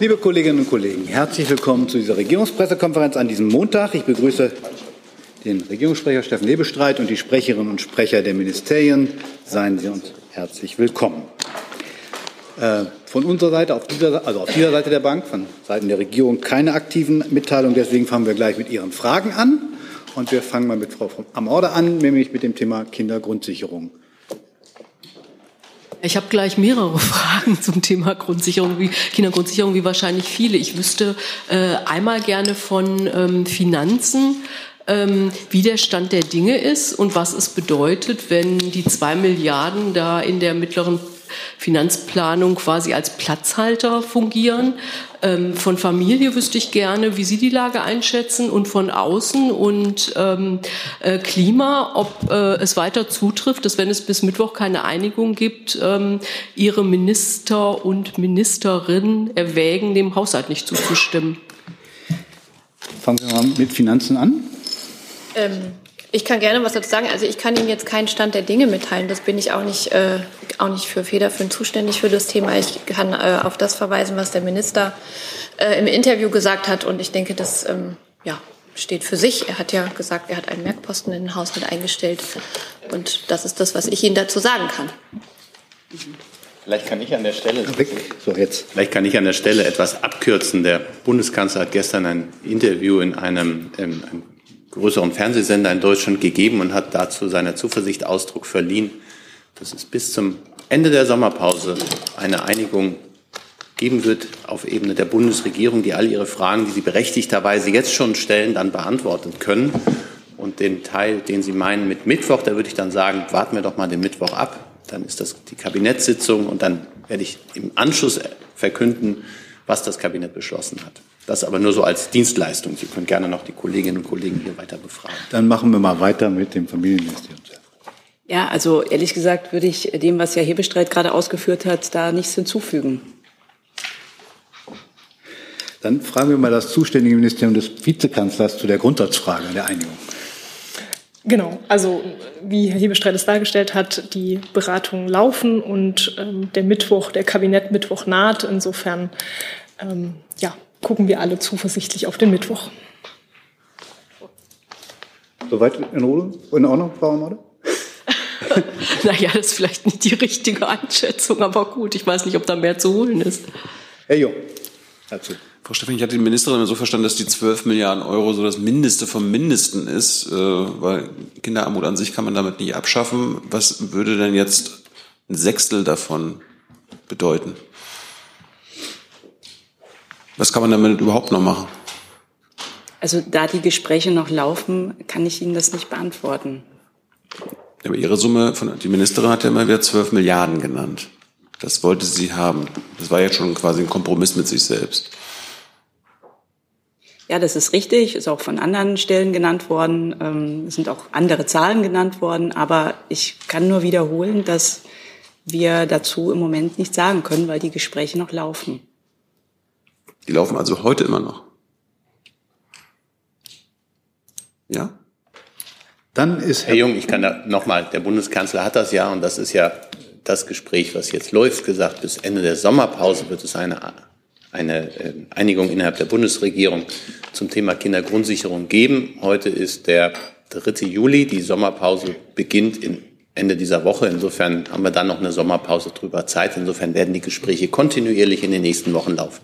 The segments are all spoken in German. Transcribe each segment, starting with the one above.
Liebe Kolleginnen und Kollegen, herzlich willkommen zu dieser Regierungspressekonferenz an diesem Montag. Ich begrüße den Regierungssprecher Steffen Lebestreit und die Sprecherinnen und Sprecher der Ministerien. Seien Sie uns herzlich willkommen. Äh, von unserer Seite, auf dieser, also auf dieser Seite der Bank, von Seiten der Regierung keine aktiven Mitteilungen. Deswegen fangen wir gleich mit Ihren Fragen an. Und wir fangen mal mit Frau Amorde an, nämlich mit dem Thema Kindergrundsicherung. Ich habe gleich mehrere Fragen zum Thema Grundsicherung, wie Kindergrundsicherung, wie wahrscheinlich viele. Ich wüsste äh, einmal gerne von ähm, Finanzen, ähm, wie der Stand der Dinge ist und was es bedeutet, wenn die zwei Milliarden da in der mittleren Finanzplanung quasi als Platzhalter fungieren. Ähm, von Familie wüsste ich gerne, wie Sie die Lage einschätzen und von außen und ähm, äh, Klima, ob äh, es weiter zutrifft, dass wenn es bis Mittwoch keine Einigung gibt, ähm, Ihre Minister und Ministerinnen erwägen, dem Haushalt nicht zuzustimmen. Fangen wir mal mit Finanzen an. Ich kann gerne was dazu sagen. Also ich kann Ihnen jetzt keinen Stand der Dinge mitteilen. Das bin ich auch nicht, äh, auch nicht für federführend zuständig für das Thema. Ich kann äh, auf das verweisen, was der Minister äh, im Interview gesagt hat. Und ich denke, das ähm, ja, steht für sich. Er hat ja gesagt, er hat einen Merkposten in den Haushalt eingestellt. Und das ist das, was ich Ihnen dazu sagen kann. Vielleicht kann ich an der Stelle, so jetzt. Vielleicht kann ich an der Stelle etwas abkürzen. Der Bundeskanzler hat gestern ein Interview in einem, in einem größeren Fernsehsender in Deutschland gegeben und hat dazu seiner Zuversicht Ausdruck verliehen, dass es bis zum Ende der Sommerpause eine Einigung geben wird auf Ebene der Bundesregierung, die all ihre Fragen, die sie berechtigterweise jetzt schon stellen, dann beantworten können. Und den Teil, den Sie meinen mit Mittwoch, da würde ich dann sagen, warten wir doch mal den Mittwoch ab. Dann ist das die Kabinettssitzung und dann werde ich im Anschluss verkünden, was das Kabinett beschlossen hat. Das aber nur so als Dienstleistung. Sie können gerne noch die Kolleginnen und Kollegen hier weiter befragen. Dann machen wir mal weiter mit dem Familienministerium. Ja, also ehrlich gesagt würde ich dem, was Herr Hebestreit gerade ausgeführt hat, da nichts hinzufügen. Dann fragen wir mal das zuständige Ministerium des Vizekanzlers zu der Grundsatzfrage der Einigung. Genau, also wie Herr Hebestreit es dargestellt hat, die Beratungen laufen und ähm, der Mittwoch, der Kabinettmittwoch naht. Insofern ähm, ja, gucken wir alle zuversichtlich auf den Mittwoch. Soweit in, Ruhe? in Ordnung, Frau Amade? naja, das ist vielleicht nicht die richtige Einschätzung, aber gut, ich weiß nicht, ob da mehr zu holen ist. Herr Jung, dazu. Frau Steffen, ich hatte die Ministerin so verstanden, dass die 12 Milliarden Euro so das Mindeste vom Mindesten ist, äh, weil Kinderarmut an sich kann man damit nicht abschaffen. Was würde denn jetzt ein Sechstel davon bedeuten? Was kann man damit überhaupt noch machen? Also da die Gespräche noch laufen, kann ich Ihnen das nicht beantworten. Aber Ihre Summe, von, die Ministerin hat ja immer wieder 12 Milliarden genannt. Das wollte sie haben. Das war jetzt schon quasi ein Kompromiss mit sich selbst. Ja, das ist richtig, ist auch von anderen Stellen genannt worden. Ähm, es sind auch andere Zahlen genannt worden. Aber ich kann nur wiederholen, dass wir dazu im Moment nichts sagen können, weil die Gespräche noch laufen. Die laufen also heute immer noch. Ja? Dann ist Herr, Herr Jung, ich kann da nochmal, der Bundeskanzler hat das ja und das ist ja das Gespräch, was jetzt läuft, gesagt, bis Ende der Sommerpause wird es eine, eine äh, Einigung innerhalb der Bundesregierung zum Thema Kindergrundsicherung geben. Heute ist der 3. Juli, die Sommerpause beginnt in Ende dieser Woche. Insofern haben wir dann noch eine Sommerpause drüber Zeit. Insofern werden die Gespräche kontinuierlich in den nächsten Wochen laufen.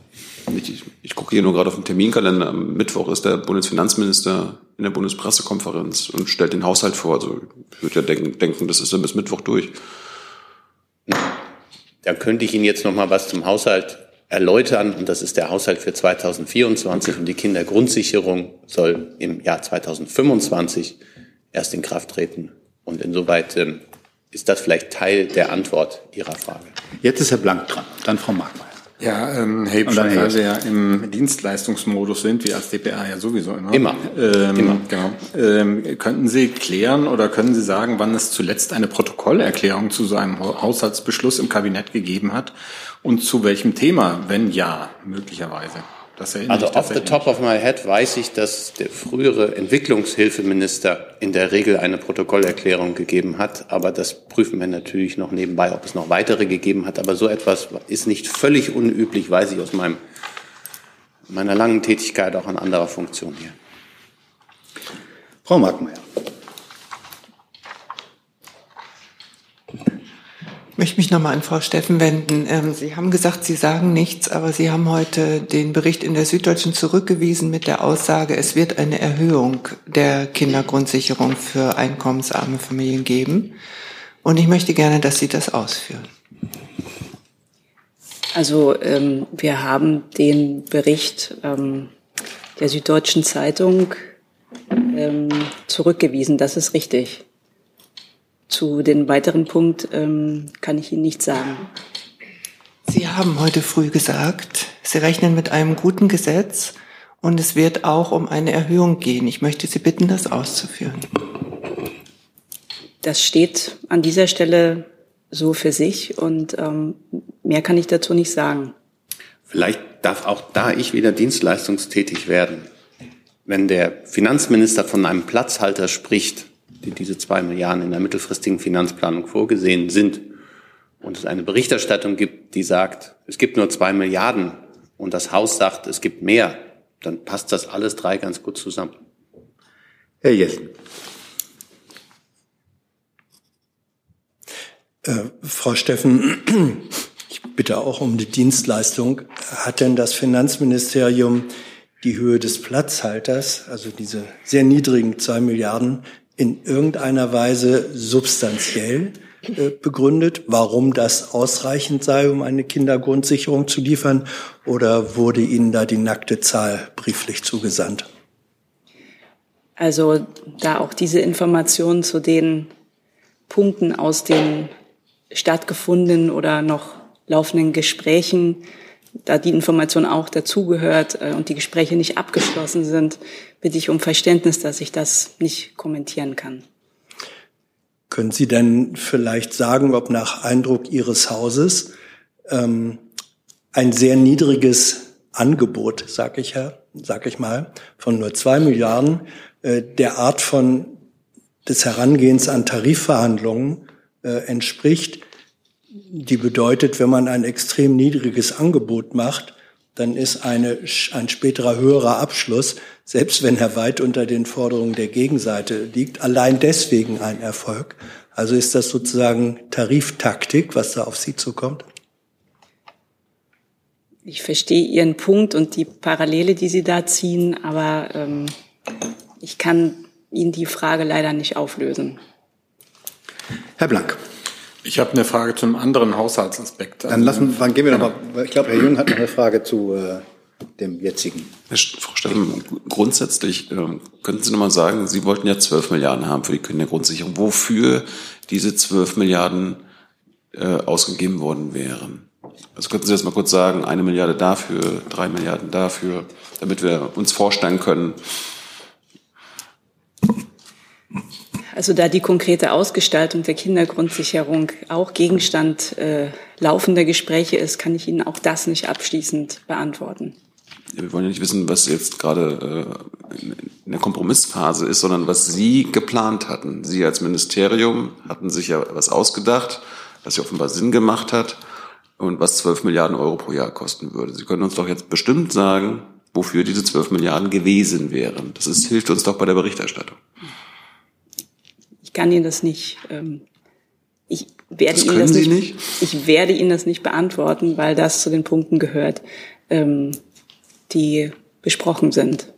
Ich, ich, gucke hier nur gerade auf den Terminkalender. Am Mittwoch ist der Bundesfinanzminister in der Bundespressekonferenz und stellt den Haushalt vor. Also ich würde ja denken, denken, das ist dann bis Mittwoch durch. Da könnte ich Ihnen jetzt noch mal was zum Haushalt erläutern. Und das ist der Haushalt für 2024. Und die Kindergrundsicherung soll im Jahr 2025 erst in Kraft treten. Und insoweit ähm, ist das vielleicht Teil der Antwort Ihrer Frage. Jetzt ist Herr Blank dran, dann Frau Markmeier. Ja, ähm, Herr Hebschak, weil wir ja im Dienstleistungsmodus sind, wie als DPA ja sowieso immer. Immer. Ähm, immer. Genau. Ähm, könnten Sie klären oder können Sie sagen, wann es zuletzt eine Protokollerklärung zu so einem Haushaltsbeschluss im Kabinett gegeben hat und zu welchem Thema, wenn ja, möglicherweise? Also off the top of my head weiß ich, dass der frühere Entwicklungshilfeminister in der Regel eine Protokollerklärung gegeben hat. Aber das prüfen wir natürlich noch nebenbei, ob es noch weitere gegeben hat. Aber so etwas ist nicht völlig unüblich, weiß ich aus meinem meiner langen Tätigkeit auch in anderer Funktion hier. Frau Markmeier. Ich möchte mich nochmal an Frau Steffen wenden. Ähm, Sie haben gesagt, Sie sagen nichts, aber Sie haben heute den Bericht in der Süddeutschen zurückgewiesen mit der Aussage, es wird eine Erhöhung der Kindergrundsicherung für einkommensarme Familien geben. Und ich möchte gerne, dass Sie das ausführen. Also ähm, wir haben den Bericht ähm, der Süddeutschen Zeitung ähm, zurückgewiesen. Das ist richtig. Zu den weiteren Punkt ähm, kann ich Ihnen nichts sagen. Sie haben heute früh gesagt, Sie rechnen mit einem guten Gesetz und es wird auch um eine Erhöhung gehen. Ich möchte Sie bitten, das auszuführen. Das steht an dieser Stelle so für sich und ähm, mehr kann ich dazu nicht sagen. Vielleicht darf auch da ich wieder dienstleistungstätig werden. Wenn der Finanzminister von einem Platzhalter spricht, die diese zwei Milliarden in der mittelfristigen Finanzplanung vorgesehen sind und es eine Berichterstattung gibt, die sagt, es gibt nur zwei Milliarden und das Haus sagt, es gibt mehr, dann passt das alles drei ganz gut zusammen. Herr Jessen. Äh, Frau Steffen, ich bitte auch um die Dienstleistung. Hat denn das Finanzministerium die Höhe des Platzhalters, also diese sehr niedrigen zwei Milliarden, in irgendeiner Weise substanziell äh, begründet, warum das ausreichend sei, um eine Kindergrundsicherung zu liefern? Oder wurde Ihnen da die nackte Zahl brieflich zugesandt? Also da auch diese Informationen zu den Punkten aus den stattgefundenen oder noch laufenden Gesprächen da die Information auch dazugehört äh, und die Gespräche nicht abgeschlossen sind, bitte ich um Verständnis, dass ich das nicht kommentieren kann. Können Sie denn vielleicht sagen, ob nach Eindruck Ihres Hauses ähm, ein sehr niedriges Angebot, sag ich, sag ich mal, von nur zwei Milliarden äh, der Art von des Herangehens an Tarifverhandlungen äh, entspricht, die bedeutet, wenn man ein extrem niedriges Angebot macht, dann ist eine, ein späterer höherer Abschluss, selbst wenn er weit unter den Forderungen der Gegenseite liegt, allein deswegen ein Erfolg. Also ist das sozusagen Tariftaktik, was da auf Sie zukommt? Ich verstehe Ihren Punkt und die Parallele, die Sie da ziehen, aber ähm, ich kann Ihnen die Frage leider nicht auflösen. Herr Blank. Ich habe eine Frage zum anderen Haushaltsaspekt. Dann lassen, dann gehen wir noch mal. Ich glaube, Herr Jung hat noch eine Frage zu äh, dem jetzigen. Frau Steffen, grundsätzlich äh, könnten Sie noch mal sagen, Sie wollten ja 12 Milliarden haben für die Kindergrundsicherung. Wofür diese 12 Milliarden äh, ausgegeben worden wären? Also könnten Sie das mal kurz sagen, eine Milliarde dafür, drei Milliarden dafür, damit wir uns vorstellen können, Also da die konkrete Ausgestaltung der Kindergrundsicherung auch Gegenstand äh, laufender Gespräche ist, kann ich Ihnen auch das nicht abschließend beantworten. Ja, wir wollen ja nicht wissen, was jetzt gerade äh, in der Kompromissphase ist, sondern was Sie geplant hatten. Sie als Ministerium hatten sich ja was ausgedacht, was ja offenbar Sinn gemacht hat und was 12 Milliarden Euro pro Jahr kosten würde. Sie können uns doch jetzt bestimmt sagen, wofür diese 12 Milliarden gewesen wären. Das ist, hilft uns doch bei der Berichterstattung kann Ihnen das nicht. Ähm, ich werde das Ihnen das nicht, nicht, Ich werde Ihnen das nicht beantworten, weil das zu den Punkten gehört, ähm, die besprochen sind.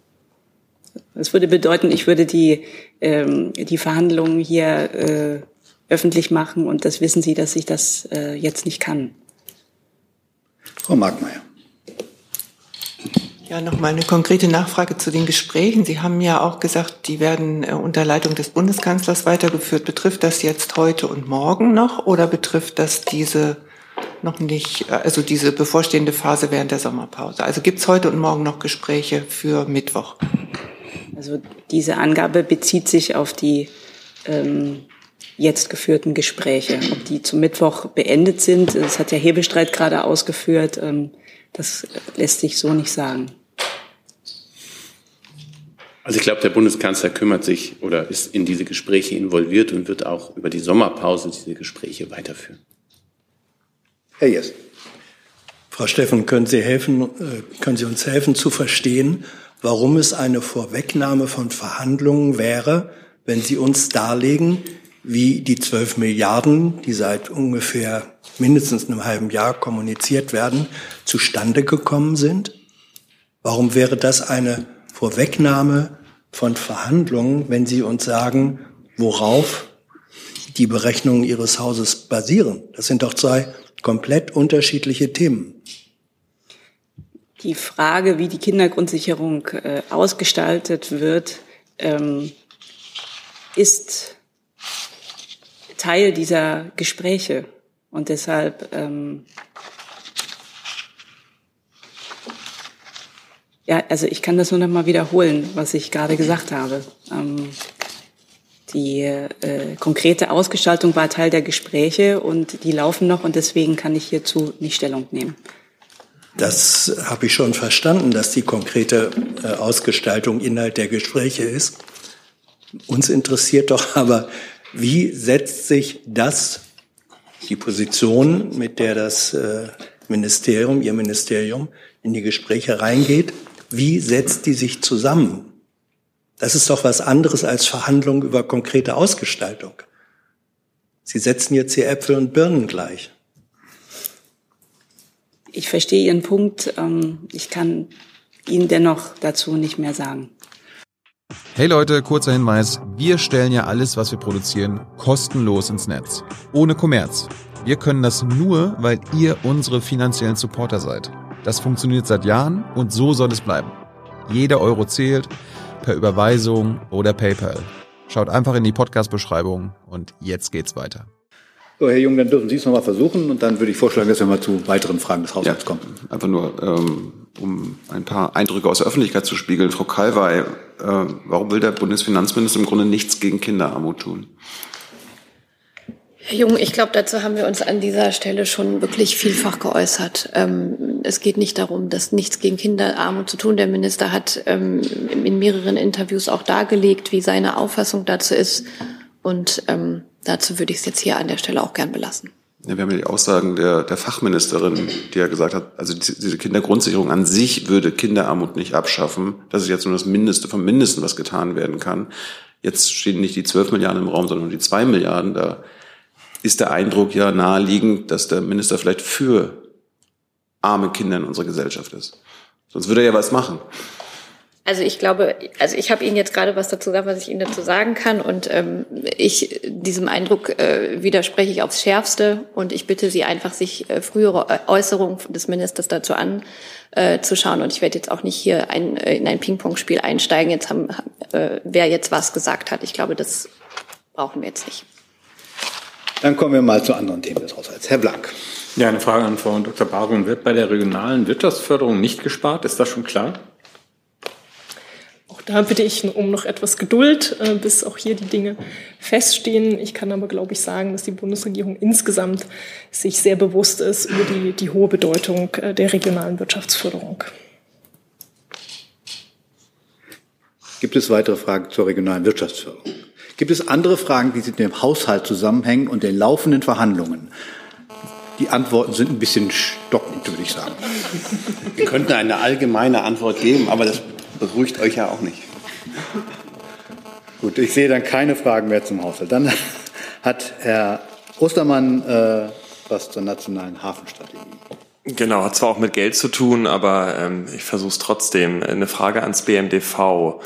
Das würde bedeuten, ich würde die ähm, die Verhandlungen hier äh, öffentlich machen und das wissen Sie, dass ich das äh, jetzt nicht kann. Frau Markmeier. Ja, noch mal eine konkrete Nachfrage zu den Gesprächen. Sie haben ja auch gesagt, die werden äh, unter Leitung des Bundeskanzlers weitergeführt. Betrifft das jetzt heute und morgen noch oder betrifft das diese noch nicht, äh, also diese bevorstehende Phase während der Sommerpause? Also gibt es heute und morgen noch Gespräche für Mittwoch? Also diese Angabe bezieht sich auf die ähm, jetzt geführten Gespräche. Ob die zum Mittwoch beendet sind, das hat der Hebestreit gerade ausgeführt. Ähm, das lässt sich so nicht sagen. Also ich glaube, der Bundeskanzler kümmert sich oder ist in diese Gespräche involviert und wird auch über die Sommerpause diese Gespräche weiterführen. Herr Jess. Frau Steffen, können Sie helfen, äh, können Sie uns helfen zu verstehen, warum es eine Vorwegnahme von Verhandlungen wäre, wenn Sie uns darlegen, wie die 12 Milliarden, die seit ungefähr mindestens einem halben Jahr kommuniziert werden, zustande gekommen sind? Warum wäre das eine Vorwegnahme von Verhandlungen, wenn Sie uns sagen, worauf die Berechnungen Ihres Hauses basieren? Das sind doch zwei komplett unterschiedliche Themen. Die Frage, wie die Kindergrundsicherung äh, ausgestaltet wird, ähm, ist Teil dieser Gespräche. Und deshalb ähm, ja, also ich kann das nur noch mal wiederholen, was ich gerade gesagt habe. Ähm, die äh, konkrete Ausgestaltung war Teil der Gespräche und die laufen noch und deswegen kann ich hierzu nicht Stellung nehmen. Das habe ich schon verstanden, dass die konkrete äh, Ausgestaltung Inhalt der Gespräche ist. Uns interessiert doch aber, wie setzt sich das, die Position, mit der das äh, Ministerium, Ihr Ministerium in die Gespräche reingeht, wie setzt die sich zusammen? Das ist doch was anderes als Verhandlungen über konkrete Ausgestaltung. Sie setzen jetzt hier Äpfel und Birnen gleich. Ich verstehe Ihren Punkt. Ähm, ich kann Ihnen dennoch dazu nicht mehr sagen. Hey Leute, kurzer Hinweis. Wir stellen ja alles, was wir produzieren, kostenlos ins Netz. Ohne Kommerz. Wir können das nur, weil ihr unsere finanziellen Supporter seid. Das funktioniert seit Jahren und so soll es bleiben. Jeder Euro zählt, per Überweisung oder PayPal. Schaut einfach in die Podcast-Beschreibung und jetzt geht's weiter. So, Herr Jung, dann dürfen Sie es nochmal versuchen und dann würde ich vorschlagen, dass wir mal zu weiteren Fragen des Haushalts ja, kommen. Einfach nur, ähm, um ein paar Eindrücke aus der Öffentlichkeit zu spiegeln. Frau Kalwey, warum will der Bundesfinanzminister im Grunde nichts gegen Kinderarmut tun? Herr Jung, ich glaube, dazu haben wir uns an dieser Stelle schon wirklich vielfach geäußert. Ähm, es geht nicht darum, dass nichts gegen Kinderarmut zu tun. Der Minister hat ähm, in mehreren Interviews auch dargelegt, wie seine Auffassung dazu ist. Und ähm, dazu würde ich es jetzt hier an der Stelle auch gern belassen. Ja, wir haben ja die Aussagen der, der Fachministerin, die ja gesagt hat, also diese Kindergrundsicherung an sich würde Kinderarmut nicht abschaffen. Das ist jetzt nur das Mindeste vom Mindesten, was getan werden kann. Jetzt stehen nicht die 12 Milliarden im Raum, sondern die 2 Milliarden. Da ist der Eindruck ja naheliegend, dass der Minister vielleicht für arme Kinder in unserer Gesellschaft ist. Sonst würde er ja was machen. Also ich glaube, also ich habe Ihnen jetzt gerade was dazu gesagt, was ich Ihnen dazu sagen kann. Und ähm, ich diesem Eindruck äh, widerspreche ich aufs Schärfste. Und ich bitte Sie einfach, sich äh, frühere Äußerungen des Ministers dazu anzuschauen. Äh, und ich werde jetzt auch nicht hier ein, äh, in ein Ping-Pong-Spiel einsteigen, jetzt haben, äh, wer jetzt was gesagt hat. Ich glaube, das brauchen wir jetzt nicht. Dann kommen wir mal zu anderen Themen des Haushalts. Herr Blank. Ja, eine Frage an Frau Dr. Barum. Wird bei der regionalen Wirtschaftsförderung nicht gespart? Ist das schon klar? Da bitte ich um noch etwas Geduld, äh, bis auch hier die Dinge feststehen. Ich kann aber, glaube ich, sagen, dass die Bundesregierung insgesamt sich sehr bewusst ist über die, die hohe Bedeutung äh, der regionalen Wirtschaftsförderung. Gibt es weitere Fragen zur regionalen Wirtschaftsförderung? Gibt es andere Fragen, die mit dem Haushalt zusammenhängen und den laufenden Verhandlungen? Die Antworten sind ein bisschen stockend, würde ich sagen. Wir könnten eine allgemeine Antwort geben, aber das beruhigt euch ja auch nicht. Gut, ich sehe dann keine Fragen mehr zum Haushalt. Dann hat Herr Ostermann äh, was zur nationalen Hafenstrategie. Genau, hat zwar auch mit Geld zu tun, aber ähm, ich versuche es trotzdem. Eine Frage ans BMDV.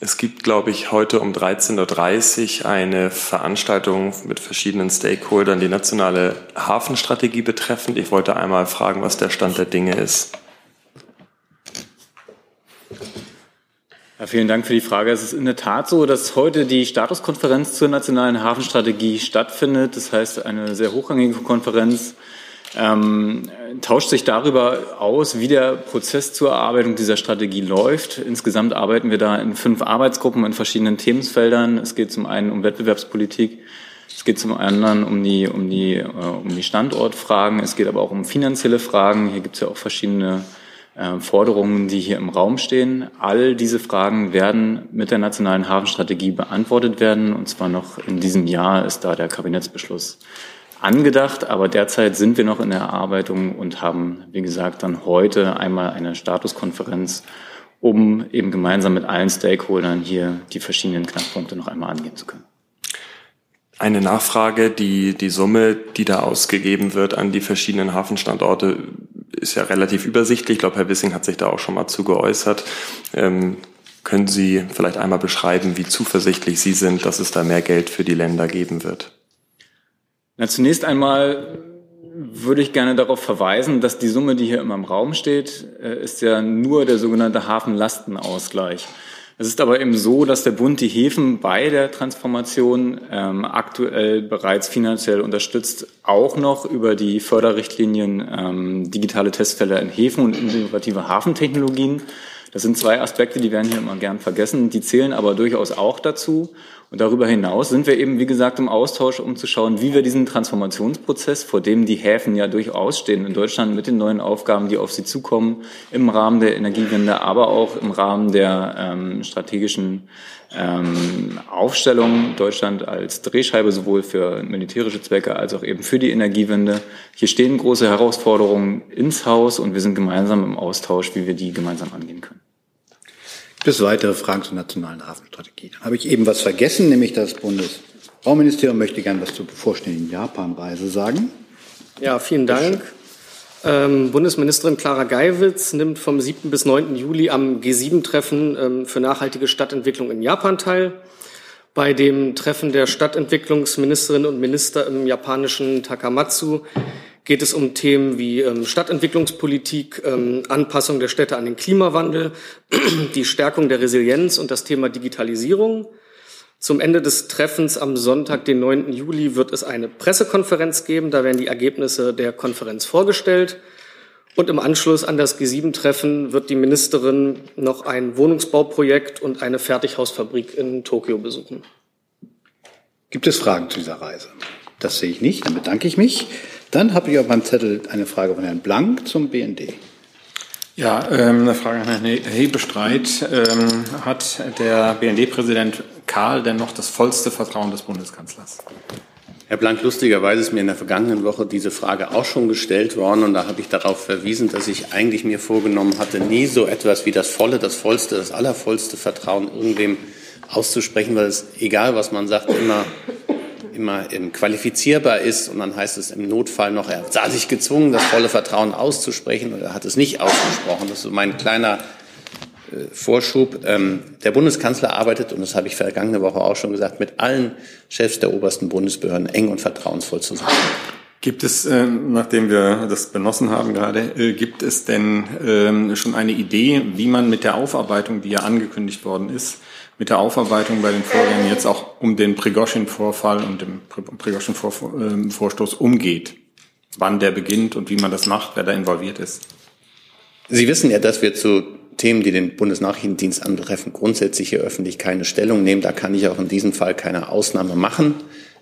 Es gibt, glaube ich, heute um 13.30 Uhr eine Veranstaltung mit verschiedenen Stakeholdern, die nationale Hafenstrategie betreffend. Ich wollte einmal fragen, was der Stand der Dinge ist. Ja, vielen Dank für die Frage. Es ist in der Tat so, dass heute die Statuskonferenz zur nationalen Hafenstrategie stattfindet. Das heißt, eine sehr hochrangige Konferenz ähm, tauscht sich darüber aus, wie der Prozess zur Erarbeitung dieser Strategie läuft. Insgesamt arbeiten wir da in fünf Arbeitsgruppen in verschiedenen Themenfeldern. Es geht zum einen um Wettbewerbspolitik, es geht zum anderen um die, um die, äh, um die Standortfragen, es geht aber auch um finanzielle Fragen. Hier gibt es ja auch verschiedene Forderungen, die hier im Raum stehen. All diese Fragen werden mit der nationalen Hafenstrategie beantwortet werden. Und zwar noch in diesem Jahr ist da der Kabinettsbeschluss angedacht, aber derzeit sind wir noch in der Erarbeitung und haben, wie gesagt, dann heute einmal eine Statuskonferenz, um eben gemeinsam mit allen Stakeholdern hier die verschiedenen Knackpunkte noch einmal angehen zu können. Eine Nachfrage, die, die Summe, die da ausgegeben wird an die verschiedenen Hafenstandorte, ist ja relativ übersichtlich. Ich glaube, Herr Wissing hat sich da auch schon mal zu geäußert. Ähm, können Sie vielleicht einmal beschreiben, wie zuversichtlich Sie sind, dass es da mehr Geld für die Länder geben wird? Na, zunächst einmal würde ich gerne darauf verweisen, dass die Summe, die hier immer im Raum steht, äh, ist ja nur der sogenannte Hafenlastenausgleich. Es ist aber eben so, dass der Bund die Häfen bei der Transformation ähm, aktuell bereits finanziell unterstützt, auch noch über die Förderrichtlinien ähm, digitale Testfälle in Häfen und innovative Hafentechnologien. Das sind zwei Aspekte, die werden hier immer gern vergessen. Die zählen aber durchaus auch dazu. Und darüber hinaus sind wir eben, wie gesagt, im Austausch, um zu schauen, wie wir diesen Transformationsprozess, vor dem die Häfen ja durchaus stehen in Deutschland mit den neuen Aufgaben, die auf sie zukommen, im Rahmen der Energiewende, aber auch im Rahmen der ähm, strategischen ähm, Aufstellung Deutschland als Drehscheibe sowohl für militärische Zwecke als auch eben für die Energiewende. Hier stehen große Herausforderungen ins Haus und wir sind gemeinsam im Austausch, wie wir die gemeinsam angehen können. Gibt es weitere Fragen zur nationalen Hafenstrategie? Dann habe ich eben was vergessen, nämlich das Bundesbauministerium möchte gerne was zur bevorstehenden Japanreise sagen. Ja, vielen Dank. Ähm, Bundesministerin Clara Geiwitz nimmt vom 7. bis 9. Juli am G7-Treffen ähm, für nachhaltige Stadtentwicklung in Japan teil. Bei dem Treffen der Stadtentwicklungsministerinnen und Minister im japanischen Takamatsu geht es um Themen wie ähm, Stadtentwicklungspolitik, ähm, Anpassung der Städte an den Klimawandel, die Stärkung der Resilienz und das Thema Digitalisierung. Zum Ende des Treffens am Sonntag, den 9. Juli, wird es eine Pressekonferenz geben. Da werden die Ergebnisse der Konferenz vorgestellt. Und im Anschluss an das G7-Treffen wird die Ministerin noch ein Wohnungsbauprojekt und eine Fertighausfabrik in Tokio besuchen. Gibt es Fragen zu dieser Reise? Das sehe ich nicht. Dann bedanke ich mich. Dann habe ich auf meinem Zettel eine Frage von Herrn Blank zum BND. Ja, ähm, eine Frage an Herrn Hebestreit. Ähm, hat der BND-Präsident Karl denn noch das vollste Vertrauen des Bundeskanzlers? Herr Blank, lustigerweise ist mir in der vergangenen Woche diese Frage auch schon gestellt worden und da habe ich darauf verwiesen, dass ich eigentlich mir vorgenommen hatte, nie so etwas wie das volle, das vollste, das allervollste Vertrauen irgendwem auszusprechen, weil es, egal was man sagt, immer immer qualifizierbar ist und dann heißt es im Notfall noch, er sah sich gezwungen, das volle Vertrauen auszusprechen oder hat es nicht ausgesprochen. Das ist so mein kleiner Vorschub. Ähm, der Bundeskanzler arbeitet, und das habe ich vergangene Woche auch schon gesagt, mit allen Chefs der obersten Bundesbehörden eng und vertrauensvoll zusammen. Gibt es, äh, nachdem wir das benossen haben gerade, äh, gibt es denn ähm, schon eine Idee, wie man mit der Aufarbeitung, die ja angekündigt worden ist, mit der Aufarbeitung bei den Vorgängen jetzt auch um den Prigoschin-Vorfall und dem Prigoschin-Vorstoß umgeht. Wann der beginnt und wie man das macht, wer da involviert ist. Sie wissen ja, dass wir zu Themen, die den Bundesnachrichtendienst antreffen, grundsätzlich hier öffentlich keine Stellung nehmen. Da kann ich auch in diesem Fall keine Ausnahme machen,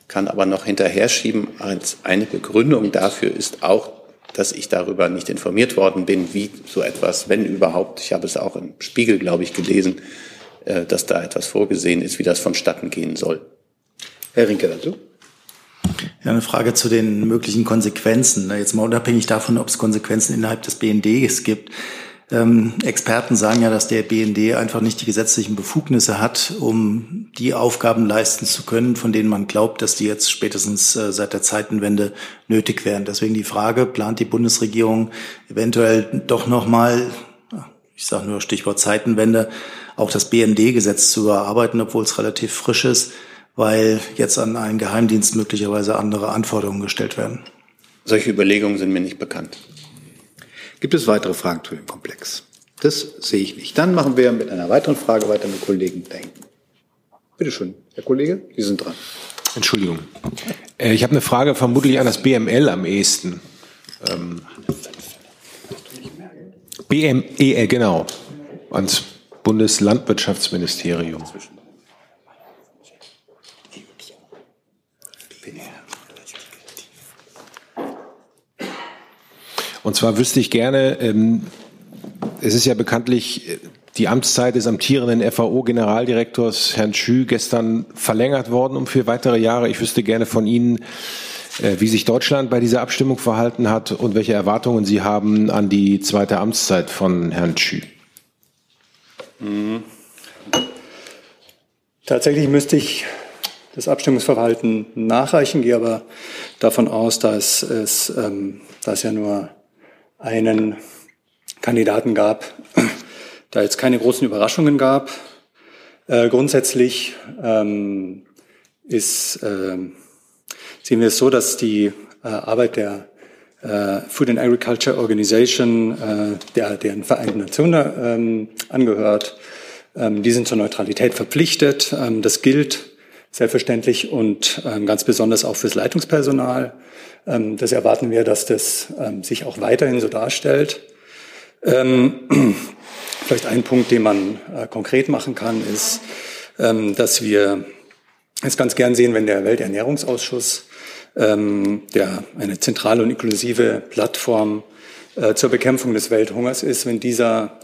kann aber noch hinterher schieben. Als eine Begründung dafür ist auch, dass ich darüber nicht informiert worden bin, wie so etwas, wenn überhaupt, ich habe es auch im Spiegel, glaube ich, gelesen, äh, dass da etwas vorgesehen ist, wie das vonstatten gehen soll. Herr Rinke dazu. Ja, eine Frage zu den möglichen Konsequenzen. Jetzt mal unabhängig davon, ob es Konsequenzen innerhalb des BNDs gibt. Ähm, Experten sagen ja, dass der BND einfach nicht die gesetzlichen Befugnisse hat, um die Aufgaben leisten zu können, von denen man glaubt, dass die jetzt spätestens äh, seit der Zeitenwende nötig wären. Deswegen die Frage, plant die Bundesregierung eventuell doch nochmal, ich sage nur Stichwort Zeitenwende, auch das BND-Gesetz zu überarbeiten, obwohl es relativ frisch ist, weil jetzt an einen Geheimdienst möglicherweise andere Anforderungen gestellt werden. Solche Überlegungen sind mir nicht bekannt. Gibt es weitere Fragen zu dem Komplex? Das sehe ich nicht. Dann machen wir mit einer weiteren Frage weiter mit Kollegen Denken. Bitte schön, Herr Kollege, Sie sind dran. Entschuldigung. Äh, ich habe eine Frage vermutlich an das BML am ehesten. Ähm, BMEL, genau. Ans Bundeslandwirtschaftsministerium. Und zwar wüsste ich gerne, ähm, es ist ja bekanntlich äh, die Amtszeit des amtierenden FAO-Generaldirektors Herrn Schü gestern verlängert worden um vier weitere Jahre. Ich wüsste gerne von Ihnen, äh, wie sich Deutschland bei dieser Abstimmung verhalten hat und welche Erwartungen Sie haben an die zweite Amtszeit von Herrn Schü. Mhm. Tatsächlich müsste ich das Abstimmungsverhalten nachreichen, gehe aber davon aus, dass es, ähm, dass ja nur einen Kandidaten gab, da jetzt keine großen Überraschungen gab. Äh, grundsätzlich ähm, ist, äh, sehen wir es so, dass die äh, Arbeit der äh, Food and Agriculture Organization, äh, der den Vereinten Nationen ähm, angehört, ähm, die sind zur Neutralität verpflichtet. Ähm, das gilt selbstverständlich und ähm, ganz besonders auch fürs Leitungspersonal. Ähm, das erwarten wir, dass das ähm, sich auch weiterhin so darstellt. Ähm, vielleicht ein Punkt, den man äh, konkret machen kann, ist, ähm, dass wir es ganz gern sehen, wenn der Welternährungsausschuss, ähm, der eine zentrale und inklusive Plattform äh, zur Bekämpfung des Welthungers ist, wenn dieser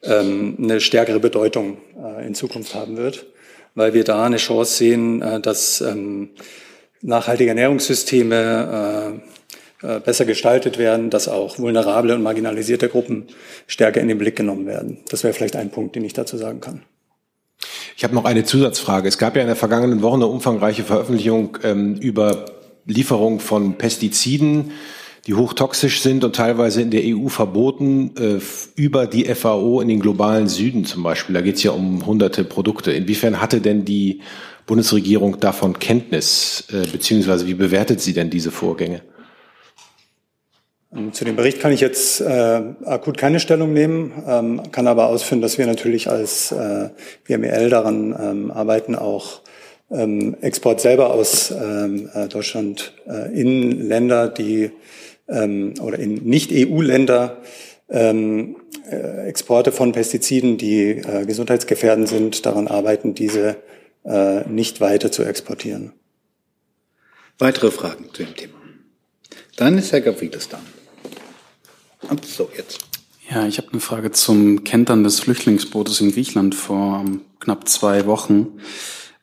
eine stärkere Bedeutung äh, in Zukunft haben wird weil wir da eine Chance sehen, äh, dass ähm, nachhaltige Ernährungssysteme äh, äh, besser gestaltet werden, dass auch vulnerable und marginalisierte Gruppen stärker in den Blick genommen werden. Das wäre vielleicht ein Punkt, den ich dazu sagen kann. Ich habe noch eine Zusatzfrage. Es gab ja in der vergangenen Woche eine umfangreiche Veröffentlichung ähm, über Lieferung von Pestiziden die hochtoxisch sind und teilweise in der EU verboten, äh, über die FAO in den globalen Süden zum Beispiel. Da geht es ja um hunderte Produkte. Inwiefern hatte denn die Bundesregierung davon Kenntnis, äh, beziehungsweise wie bewertet sie denn diese Vorgänge? Zu dem Bericht kann ich jetzt äh, akut keine Stellung nehmen, ähm, kann aber ausführen, dass wir natürlich als äh, WML daran ähm, arbeiten, auch ähm, Export selber aus ähm, äh, Deutschland äh, in Länder, die ähm, oder in Nicht-EU-Länder ähm, äh, Exporte von Pestiziden, die äh, gesundheitsgefährdend sind, daran arbeiten, diese äh, nicht weiter zu exportieren. Weitere Fragen zu dem Thema? Dann ist Herr Gavrilis dran. So, jetzt. Ja, ich habe eine Frage zum Kentern des Flüchtlingsbootes in Griechenland vor knapp zwei Wochen.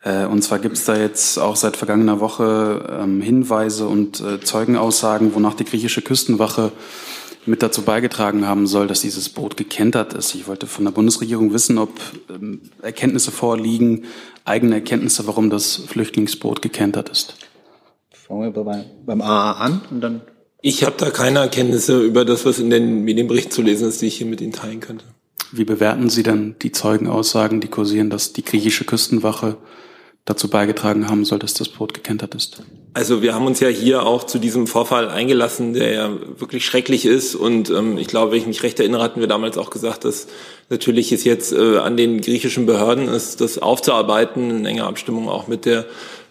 Äh, und zwar gibt es da jetzt auch seit vergangener Woche ähm, Hinweise und äh, Zeugenaussagen, wonach die griechische Küstenwache mit dazu beigetragen haben soll, dass dieses Boot gekentert ist. Ich wollte von der Bundesregierung wissen, ob ähm, Erkenntnisse vorliegen, eigene Erkenntnisse, warum das Flüchtlingsboot gekentert ist. Fangen wir beim, beim AA an und dann. Ich habe da keine Erkenntnisse über das, was in den Medienberichten zu lesen ist, die ich hier mit Ihnen teilen könnte. Wie bewerten Sie dann die Zeugenaussagen, die kursieren, dass die griechische Küstenwache dazu beigetragen haben soll, dass das Boot gekentert ist. Also wir haben uns ja hier auch zu diesem Vorfall eingelassen, der ja wirklich schrecklich ist. Und ähm, ich glaube, wenn ich mich recht erinnere, hatten wir damals auch gesagt, dass natürlich es jetzt äh, an den griechischen Behörden ist, das aufzuarbeiten, in enger Abstimmung auch mit der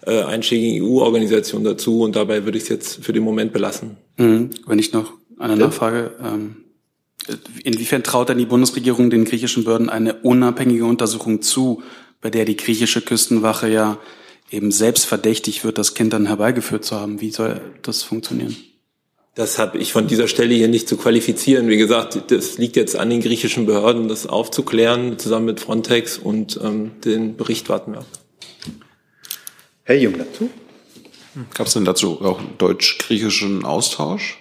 äh, einschlägigen EU-Organisation dazu. Und dabei würde ich es jetzt für den Moment belassen. Mhm. Wenn ich noch eine Nachfrage. Ähm, inwiefern traut denn die Bundesregierung den griechischen Behörden eine unabhängige Untersuchung zu, bei der die griechische Küstenwache ja eben selbst verdächtig wird, das Kind dann herbeigeführt zu haben. Wie soll das funktionieren? Das habe ich von dieser Stelle hier nicht zu qualifizieren. Wie gesagt, das liegt jetzt an den griechischen Behörden, das aufzuklären, zusammen mit Frontex und ähm, den Bericht warten wir. Herr Jung dazu? Gab es denn dazu auch deutsch-griechischen Austausch?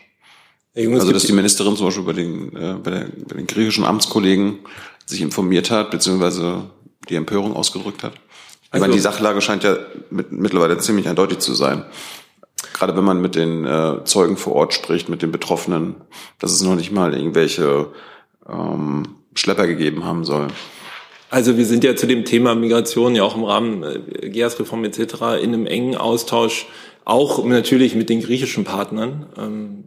Junge, also, dass die Ministerin zum Beispiel bei den, äh, bei, der, bei den griechischen Amtskollegen sich informiert hat, beziehungsweise die Empörung ausgedrückt hat? Ich also, meine, die Sachlage scheint ja mit, mittlerweile ziemlich eindeutig zu sein. Gerade wenn man mit den äh, Zeugen vor Ort spricht, mit den Betroffenen, dass es noch nicht mal irgendwelche ähm, Schlepper gegeben haben soll. Also wir sind ja zu dem Thema Migration ja auch im Rahmen äh, GEAS-Reform etc. in einem engen Austausch, auch natürlich mit den griechischen Partnern. Ähm,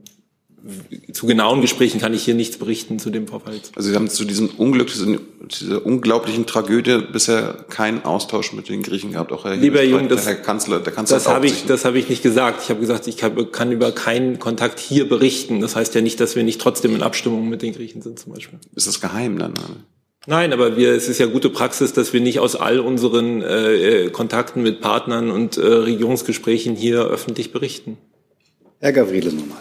zu genauen Gesprächen kann ich hier nichts berichten zu dem Vorfall. Also Sie haben zu diesem Unglück, zu dieser unglaublichen Tragödie bisher keinen Austausch mit den Griechen gehabt. Auch Herr Lieber Jung, das, Herr Kanzler, der Kanzler das habe ich, das habe ich nicht gesagt. Ich habe gesagt, ich kann, über keinen Kontakt hier berichten. Das heißt ja nicht, dass wir nicht trotzdem in Abstimmung mit den Griechen sind zum Beispiel. Ist das geheim dann? Nein, aber wir, es ist ja gute Praxis, dass wir nicht aus all unseren äh, Kontakten mit Partnern und äh, Regierungsgesprächen hier öffentlich berichten. Herr Gavrilis nochmal.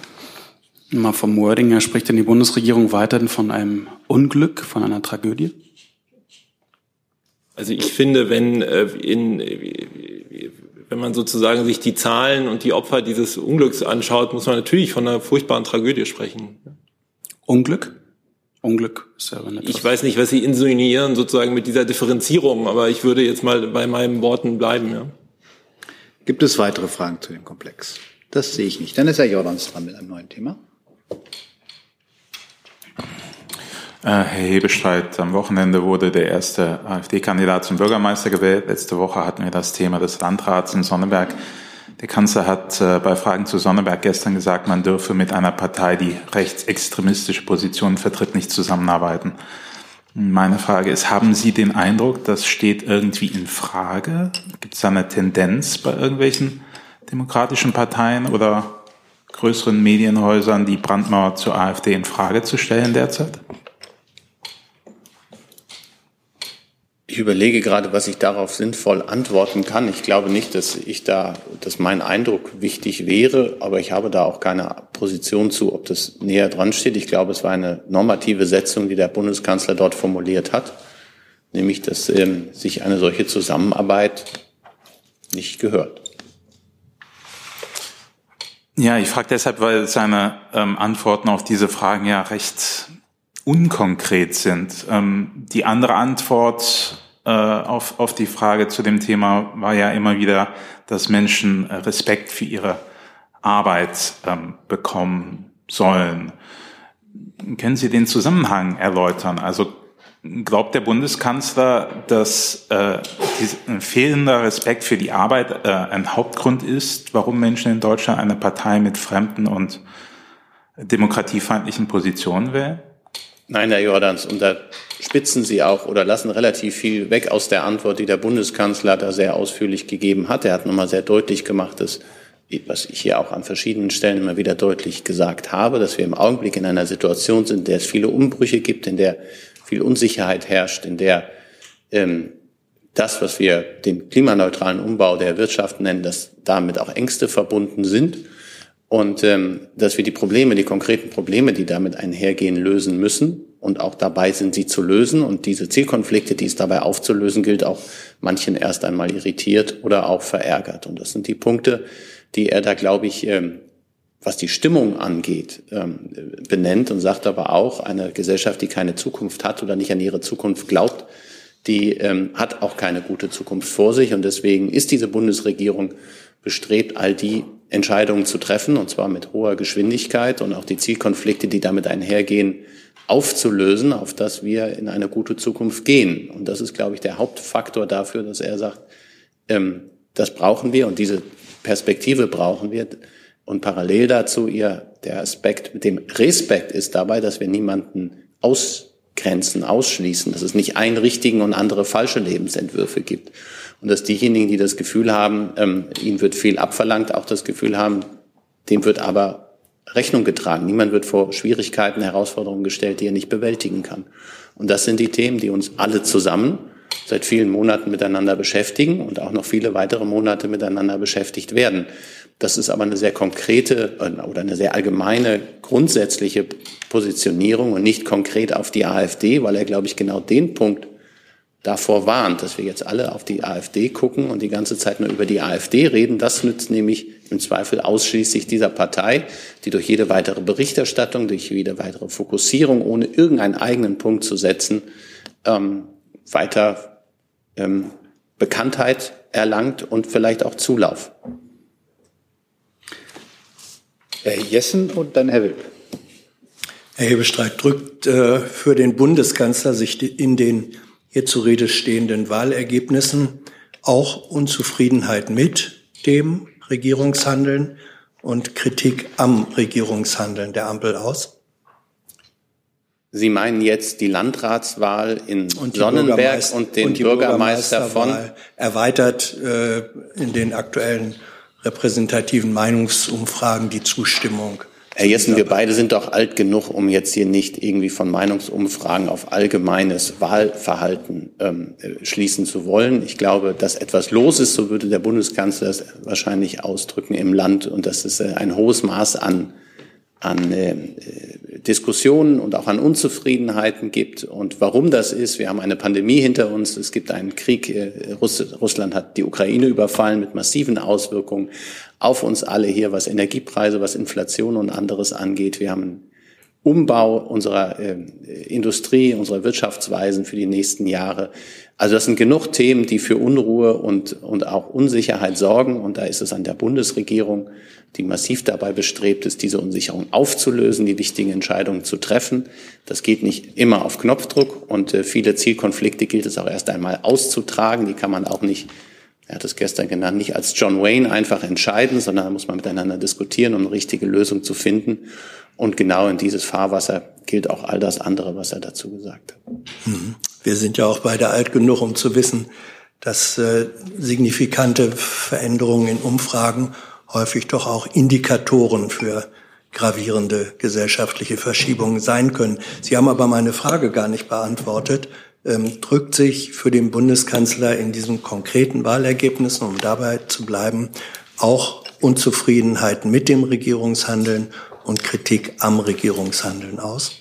Mal vom Wording her spricht denn die Bundesregierung weiterhin von einem Unglück, von einer Tragödie? Also ich finde, wenn äh, in, wenn man sozusagen sich die Zahlen und die Opfer dieses Unglücks anschaut, muss man natürlich von einer furchtbaren Tragödie sprechen. Unglück? Unglück ist ja Ich weiß nicht, was Sie insinuieren sozusagen mit dieser Differenzierung, aber ich würde jetzt mal bei meinen Worten bleiben. Ja. Gibt es weitere Fragen zu dem Komplex? Das sehe ich nicht. Dann ist Herr Jordans dran mit einem neuen Thema. Äh, Herr Hebestreit, am Wochenende wurde der erste AfD-Kandidat zum Bürgermeister gewählt. Letzte Woche hatten wir das Thema des Landrats in Sonneberg. Der Kanzler hat äh, bei Fragen zu Sonneberg gestern gesagt, man dürfe mit einer Partei, die rechtsextremistische Positionen vertritt, nicht zusammenarbeiten. Meine Frage ist, haben Sie den Eindruck, das steht irgendwie in Frage? Gibt es da eine Tendenz bei irgendwelchen demokratischen Parteien oder größeren Medienhäusern, die Brandmauer zur AfD in Frage zu stellen derzeit? Ich überlege gerade, was ich darauf sinnvoll antworten kann. Ich glaube nicht, dass ich da, dass mein Eindruck wichtig wäre, aber ich habe da auch keine Position zu, ob das näher dran steht. Ich glaube, es war eine normative Setzung, die der Bundeskanzler dort formuliert hat, nämlich, dass ähm, sich eine solche Zusammenarbeit nicht gehört. Ja, ich frage deshalb, weil seine ähm, Antworten auf diese Fragen ja recht unkonkret sind. Ähm, die andere Antwort äh, auf, auf die Frage zu dem Thema war ja immer wieder, dass Menschen äh, Respekt für ihre Arbeit ähm, bekommen sollen. Können Sie den Zusammenhang erläutern? Also glaubt der Bundeskanzler, dass äh, ein fehlender Respekt für die Arbeit äh, ein Hauptgrund ist, warum Menschen in Deutschland eine Partei mit fremden und demokratiefeindlichen Positionen wählen? Nein, Herr Jordans, und da spitzen Sie auch oder lassen relativ viel weg aus der Antwort, die der Bundeskanzler da sehr ausführlich gegeben hat. Er hat nochmal sehr deutlich gemacht, dass, was ich hier auch an verschiedenen Stellen immer wieder deutlich gesagt habe, dass wir im Augenblick in einer Situation sind, in der es viele Umbrüche gibt, in der viel Unsicherheit herrscht, in der ähm, das, was wir den klimaneutralen Umbau der Wirtschaft nennen, dass damit auch Ängste verbunden sind und ähm, dass wir die Probleme, die konkreten Probleme, die damit einhergehen, lösen müssen und auch dabei sind, sie zu lösen. Und diese Zielkonflikte, die es dabei aufzulösen gilt, auch manchen erst einmal irritiert oder auch verärgert. Und das sind die Punkte, die er da, glaube ich, ähm, was die Stimmung angeht, ähm, benennt und sagt aber auch, eine Gesellschaft, die keine Zukunft hat oder nicht an ihre Zukunft glaubt, die ähm, hat auch keine gute Zukunft vor sich. Und deswegen ist diese Bundesregierung bestrebt, all die Entscheidungen zu treffen, und zwar mit hoher Geschwindigkeit und auch die Zielkonflikte, die damit einhergehen, aufzulösen, auf dass wir in eine gute Zukunft gehen. Und das ist, glaube ich, der Hauptfaktor dafür, dass er sagt, ähm, das brauchen wir und diese Perspektive brauchen wir. Und parallel dazu ihr der Aspekt mit dem Respekt ist dabei, dass wir niemanden ausgrenzen, ausschließen, dass es nicht einen richtigen und andere falsche Lebensentwürfe gibt und dass diejenigen, die das Gefühl haben, ähm, ihnen wird viel abverlangt, auch das Gefühl haben, dem wird aber Rechnung getragen. Niemand wird vor Schwierigkeiten, Herausforderungen gestellt, die er nicht bewältigen kann. Und das sind die Themen, die uns alle zusammen seit vielen Monaten miteinander beschäftigen und auch noch viele weitere Monate miteinander beschäftigt werden. Das ist aber eine sehr konkrete äh, oder eine sehr allgemeine, grundsätzliche Positionierung und nicht konkret auf die AfD, weil er, glaube ich, genau den Punkt davor warnt, dass wir jetzt alle auf die AfD gucken und die ganze Zeit nur über die AfD reden. Das nützt nämlich im Zweifel ausschließlich dieser Partei, die durch jede weitere Berichterstattung, durch jede weitere Fokussierung, ohne irgendeinen eigenen Punkt zu setzen, ähm, weiter ähm, Bekanntheit erlangt und vielleicht auch Zulauf. Herr Jessen und dann Herr Wilk. Herr Hebestreit drückt äh, für den Bundeskanzler sich in den hier zur Rede stehenden Wahlergebnissen auch Unzufriedenheit mit dem Regierungshandeln und Kritik am Regierungshandeln der Ampel aus? Sie meinen jetzt die Landratswahl in und Sonnenberg und den und Bürgermeister von erweitert äh, in den aktuellen repräsentativen Meinungsumfragen die Zustimmung Herr Jessen, wir beide sind doch alt genug, um jetzt hier nicht irgendwie von Meinungsumfragen auf allgemeines Wahlverhalten ähm, schließen zu wollen. Ich glaube, dass etwas los ist, so würde der Bundeskanzler es wahrscheinlich ausdrücken im Land und dass es äh, ein hohes Maß an, an äh, Diskussionen und auch an Unzufriedenheiten gibt und warum das ist. Wir haben eine Pandemie hinter uns, es gibt einen Krieg, äh, Russland hat die Ukraine überfallen mit massiven Auswirkungen auf uns alle hier, was Energiepreise, was Inflation und anderes angeht. Wir haben einen Umbau unserer äh, Industrie, unserer Wirtschaftsweisen für die nächsten Jahre. Also das sind genug Themen, die für Unruhe und, und auch Unsicherheit sorgen. Und da ist es an der Bundesregierung, die massiv dabei bestrebt ist, diese Unsicherung aufzulösen, die wichtigen Entscheidungen zu treffen. Das geht nicht immer auf Knopfdruck und äh, viele Zielkonflikte gilt es auch erst einmal auszutragen. Die kann man auch nicht, er hat es gestern genannt, nicht als John Wayne einfach entscheiden, sondern muss man miteinander diskutieren, um eine richtige Lösung zu finden. Und genau in dieses Fahrwasser gilt auch all das andere, was er dazu gesagt hat. Mhm. Wir sind ja auch beide alt genug, um zu wissen, dass äh, signifikante Veränderungen in Umfragen häufig doch auch Indikatoren für gravierende gesellschaftliche Verschiebungen sein können. Sie haben aber meine Frage gar nicht beantwortet. Ähm, drückt sich für den Bundeskanzler in diesen konkreten Wahlergebnissen, um dabei zu bleiben, auch Unzufriedenheit mit dem Regierungshandeln und Kritik am Regierungshandeln aus?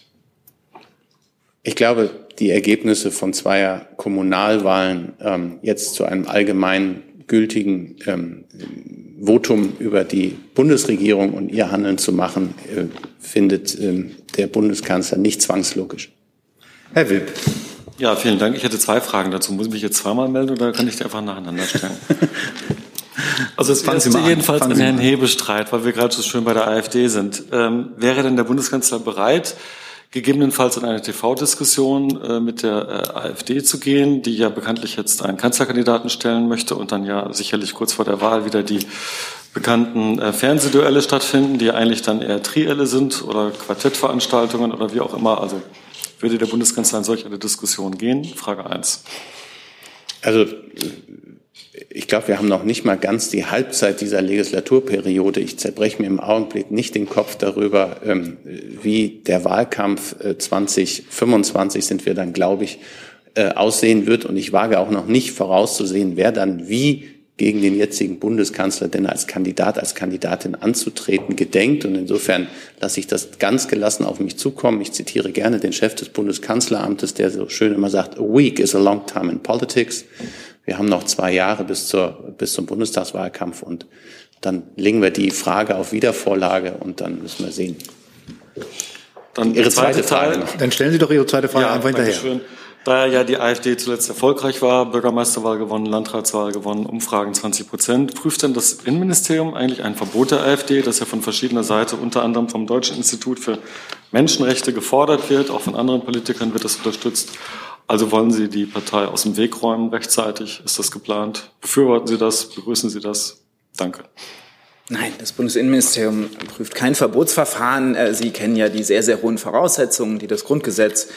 Ich glaube, die Ergebnisse von zweier Kommunalwahlen ähm, jetzt zu einem allgemein gültigen ähm, Votum über die Bundesregierung und ihr Handeln zu machen, äh, findet äh, der Bundeskanzler nicht zwangslogisch. Herr Wilp. Ja, vielen Dank. Ich hätte zwei Fragen dazu. Muss ich mich jetzt zweimal melden oder kann ich die einfach nacheinander stellen? Also das Fangen erste jedenfalls an Herrn Hebestreit, weil wir gerade so schön bei der AfD sind. Ähm, wäre denn der Bundeskanzler bereit, gegebenenfalls in eine TV-Diskussion äh, mit der äh, AfD zu gehen, die ja bekanntlich jetzt einen Kanzlerkandidaten stellen möchte und dann ja sicherlich kurz vor der Wahl wieder die bekannten äh, Fernsehduelle stattfinden, die eigentlich dann eher Trielle sind oder Quartettveranstaltungen oder wie auch immer. Also würde der Bundeskanzler in solch eine Diskussion gehen? Frage eins. Also ich glaube, wir haben noch nicht mal ganz die Halbzeit dieser Legislaturperiode. Ich zerbreche mir im Augenblick nicht den Kopf darüber, ähm, wie der Wahlkampf 2025 äh, sind wir dann, glaube ich, äh, aussehen wird. Und ich wage auch noch nicht vorauszusehen, wer dann wie gegen den jetzigen Bundeskanzler denn als Kandidat, als Kandidatin anzutreten gedenkt. Und insofern lasse ich das ganz gelassen auf mich zukommen. Ich zitiere gerne den Chef des Bundeskanzleramtes, der so schön immer sagt, a week is a long time in politics. Wir haben noch zwei Jahre bis, zur, bis zum Bundestagswahlkampf und dann legen wir die Frage auf Wiedervorlage und dann müssen wir sehen. Dann Ihre zweite, Frage. Noch. Dann stellen Sie doch Ihre zweite Frage ja, einfach hinterher. Schön. Da ja die AfD zuletzt erfolgreich war, Bürgermeisterwahl gewonnen, Landratswahl gewonnen, Umfragen 20 Prozent, prüft denn das Innenministerium eigentlich ein Verbot der AfD, das ja von verschiedener Seite, unter anderem vom Deutschen Institut für Menschenrechte gefordert wird, auch von anderen Politikern wird das unterstützt. Also wollen Sie die Partei aus dem Weg räumen rechtzeitig? Ist das geplant? Befürworten Sie das? Begrüßen Sie das? Danke. Nein, das Bundesinnenministerium prüft kein Verbotsverfahren. Äh, Sie kennen ja die sehr, sehr hohen Voraussetzungen, die das Grundgesetz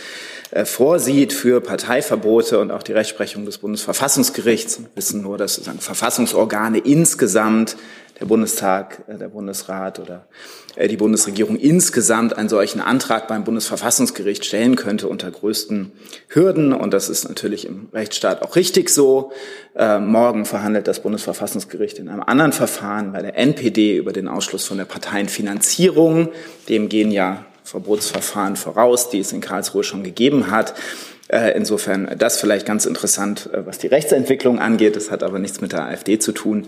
vorsieht für Parteiverbote und auch die Rechtsprechung des Bundesverfassungsgerichts. Sie wissen nur, dass sozusagen Verfassungsorgane insgesamt der Bundestag, äh, der Bundesrat oder äh, die Bundesregierung insgesamt einen solchen Antrag beim Bundesverfassungsgericht stellen könnte unter größten Hürden. Und das ist natürlich im Rechtsstaat auch richtig so. Äh, morgen verhandelt das Bundesverfassungsgericht in einem anderen Verfahren bei der NPD über den Ausschluss von der Parteienfinanzierung. Dem gehen ja Verbotsverfahren voraus, die es in Karlsruhe schon gegeben hat. Äh, insofern das vielleicht ganz interessant, äh, was die Rechtsentwicklung angeht. Das hat aber nichts mit der AfD zu tun.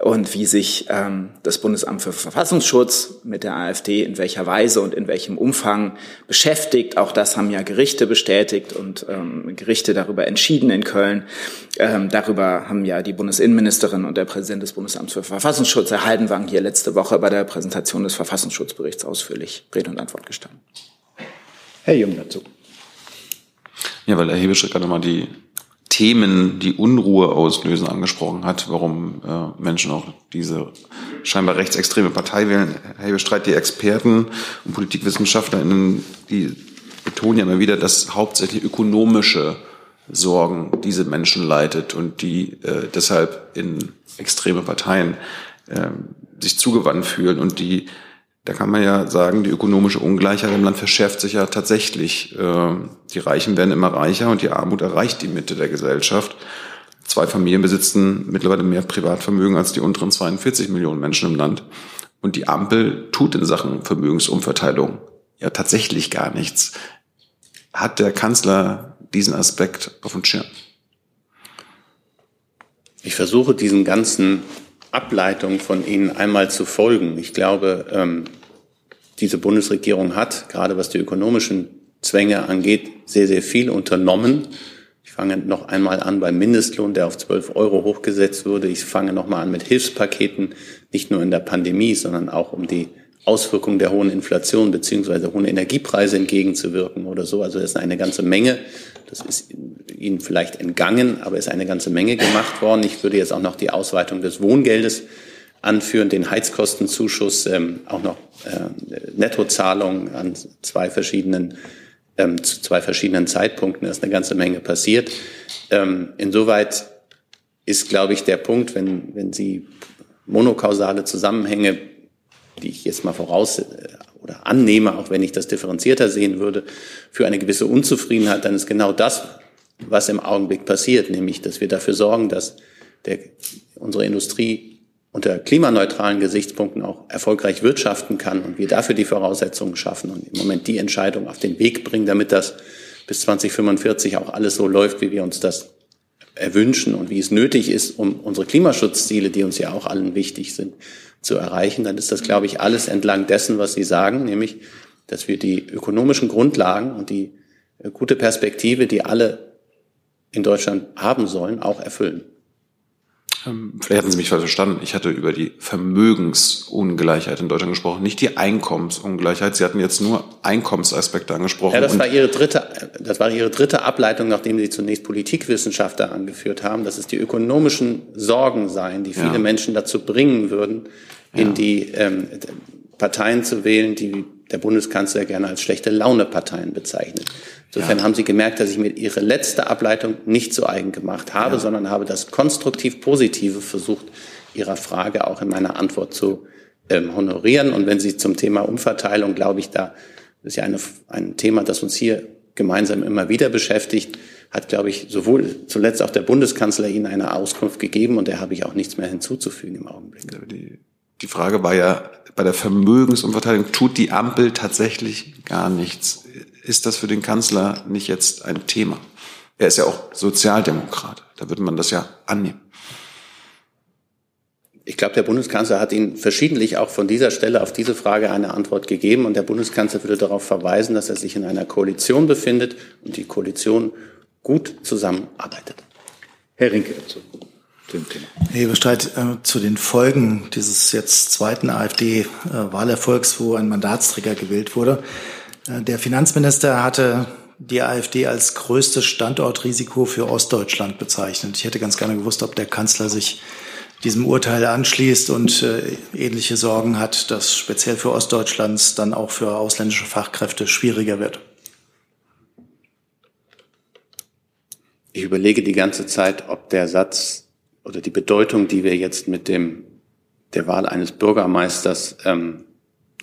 Und wie sich ähm, das Bundesamt für Verfassungsschutz mit der AfD in welcher Weise und in welchem Umfang beschäftigt, auch das haben ja Gerichte bestätigt und ähm, Gerichte darüber entschieden in Köln. Ähm, darüber haben ja die Bundesinnenministerin und der Präsident des Bundesamts für Verfassungsschutz, Herr Haldenwang, hier letzte Woche bei der Präsentation des Verfassungsschutzberichts ausführlich Rede und Antwort gestanden. Herr Jung dazu. Ja, weil Herr Hebeschritt gerade mal die Themen, die Unruhe auslösen, angesprochen hat, warum äh, Menschen auch diese scheinbar rechtsextreme Partei wählen. Herr Hebestreit, die Experten und PolitikwissenschaftlerInnen, die betonen ja immer wieder, dass hauptsächlich ökonomische Sorgen diese Menschen leitet und die äh, deshalb in extreme Parteien äh, sich zugewandt fühlen und die da kann man ja sagen, die ökonomische Ungleichheit im Land verschärft sich ja tatsächlich. Ähm, die Reichen werden immer reicher und die Armut erreicht die Mitte der Gesellschaft. Zwei Familien besitzen mittlerweile mehr Privatvermögen als die unteren 42 Millionen Menschen im Land. Und die Ampel tut in Sachen Vermögensumverteilung ja tatsächlich gar nichts. Hat der Kanzler diesen Aspekt auf dem Schirm? Ich versuche diesen ganzen Ableitungen von Ihnen einmal zu folgen. Ich glaube, ähm, diese Bundesregierung hat, gerade was die ökonomischen Zwänge angeht, sehr, sehr viel unternommen. Ich fange noch einmal an beim Mindestlohn, der auf 12 Euro hochgesetzt wurde. Ich fange noch mal an mit Hilfspaketen, nicht nur in der Pandemie, sondern auch um die Auswirkungen der hohen Inflation beziehungsweise hohen Energiepreise entgegenzuwirken oder so. Also das ist eine ganze Menge. Das ist Ihnen vielleicht entgangen, aber ist eine ganze Menge gemacht worden. Ich würde jetzt auch noch die Ausweitung des Wohngeldes anführen, den Heizkostenzuschuss, ähm, auch noch äh, Nettozahlungen an zwei verschiedenen ähm, zu zwei verschiedenen Zeitpunkten. Da ist eine ganze Menge passiert. Ähm, insoweit ist, glaube ich, der Punkt, wenn, wenn Sie monokausale Zusammenhänge, die ich jetzt mal voraus äh, oder annehme, auch wenn ich das differenzierter sehen würde, für eine gewisse Unzufriedenheit, dann ist genau das, was im Augenblick passiert, nämlich, dass wir dafür sorgen, dass der, unsere Industrie unter klimaneutralen Gesichtspunkten auch erfolgreich wirtschaften kann und wir dafür die Voraussetzungen schaffen und im Moment die Entscheidung auf den Weg bringen, damit das bis 2045 auch alles so läuft, wie wir uns das erwünschen und wie es nötig ist, um unsere Klimaschutzziele, die uns ja auch allen wichtig sind, zu erreichen, dann ist das, glaube ich, alles entlang dessen, was Sie sagen, nämlich, dass wir die ökonomischen Grundlagen und die äh, gute Perspektive, die alle in Deutschland haben sollen, auch erfüllen. Ähm, vielleicht hatten Sie mich falsch verstanden. Ich hatte über die Vermögensungleichheit in Deutschland gesprochen, nicht die Einkommensungleichheit. Sie hatten jetzt nur Einkommensaspekte angesprochen. Ja, das war Ihre dritte, das war Ihre dritte Ableitung, nachdem Sie zunächst Politikwissenschaftler angeführt haben, dass es die ökonomischen Sorgen seien, die viele ja. Menschen dazu bringen würden, in ja. die ähm, Parteien zu wählen, die der Bundeskanzler gerne als schlechte Laune-Parteien bezeichnet. Insofern ja. haben Sie gemerkt, dass ich mir Ihre letzte Ableitung nicht zu eigen gemacht habe, ja. sondern habe das konstruktiv Positive versucht, Ihrer Frage auch in meiner Antwort zu ähm, honorieren. Und wenn Sie zum Thema Umverteilung, glaube ich, da ist ja eine, ein Thema, das uns hier gemeinsam immer wieder beschäftigt, hat, glaube ich, sowohl zuletzt auch der Bundeskanzler Ihnen eine Auskunft gegeben und da habe ich auch nichts mehr hinzuzufügen im Augenblick. Die, die Frage war ja, bei der Vermögensumverteilung tut die Ampel tatsächlich gar nichts ist das für den Kanzler nicht jetzt ein Thema? Er ist ja auch Sozialdemokrat. Da würde man das ja annehmen. Ich glaube, der Bundeskanzler hat Ihnen verschiedentlich auch von dieser Stelle auf diese Frage eine Antwort gegeben. Und der Bundeskanzler würde darauf verweisen, dass er sich in einer Koalition befindet und die Koalition gut zusammenarbeitet. Herr Rinke dazu. Dem Thema. Hebestreit äh, zu den Folgen dieses jetzt zweiten AfD-Wahlerfolgs, wo ein Mandatsträger gewählt wurde. Äh, der Finanzminister hatte die AfD als größtes Standortrisiko für Ostdeutschland bezeichnet. Ich hätte ganz gerne gewusst, ob der Kanzler sich diesem Urteil anschließt und äh, ähnliche Sorgen hat, dass speziell für Ostdeutschlands dann auch für ausländische Fachkräfte schwieriger wird. Ich überlege die ganze Zeit, ob der Satz oder die Bedeutung, die wir jetzt mit dem der Wahl eines Bürgermeisters ähm,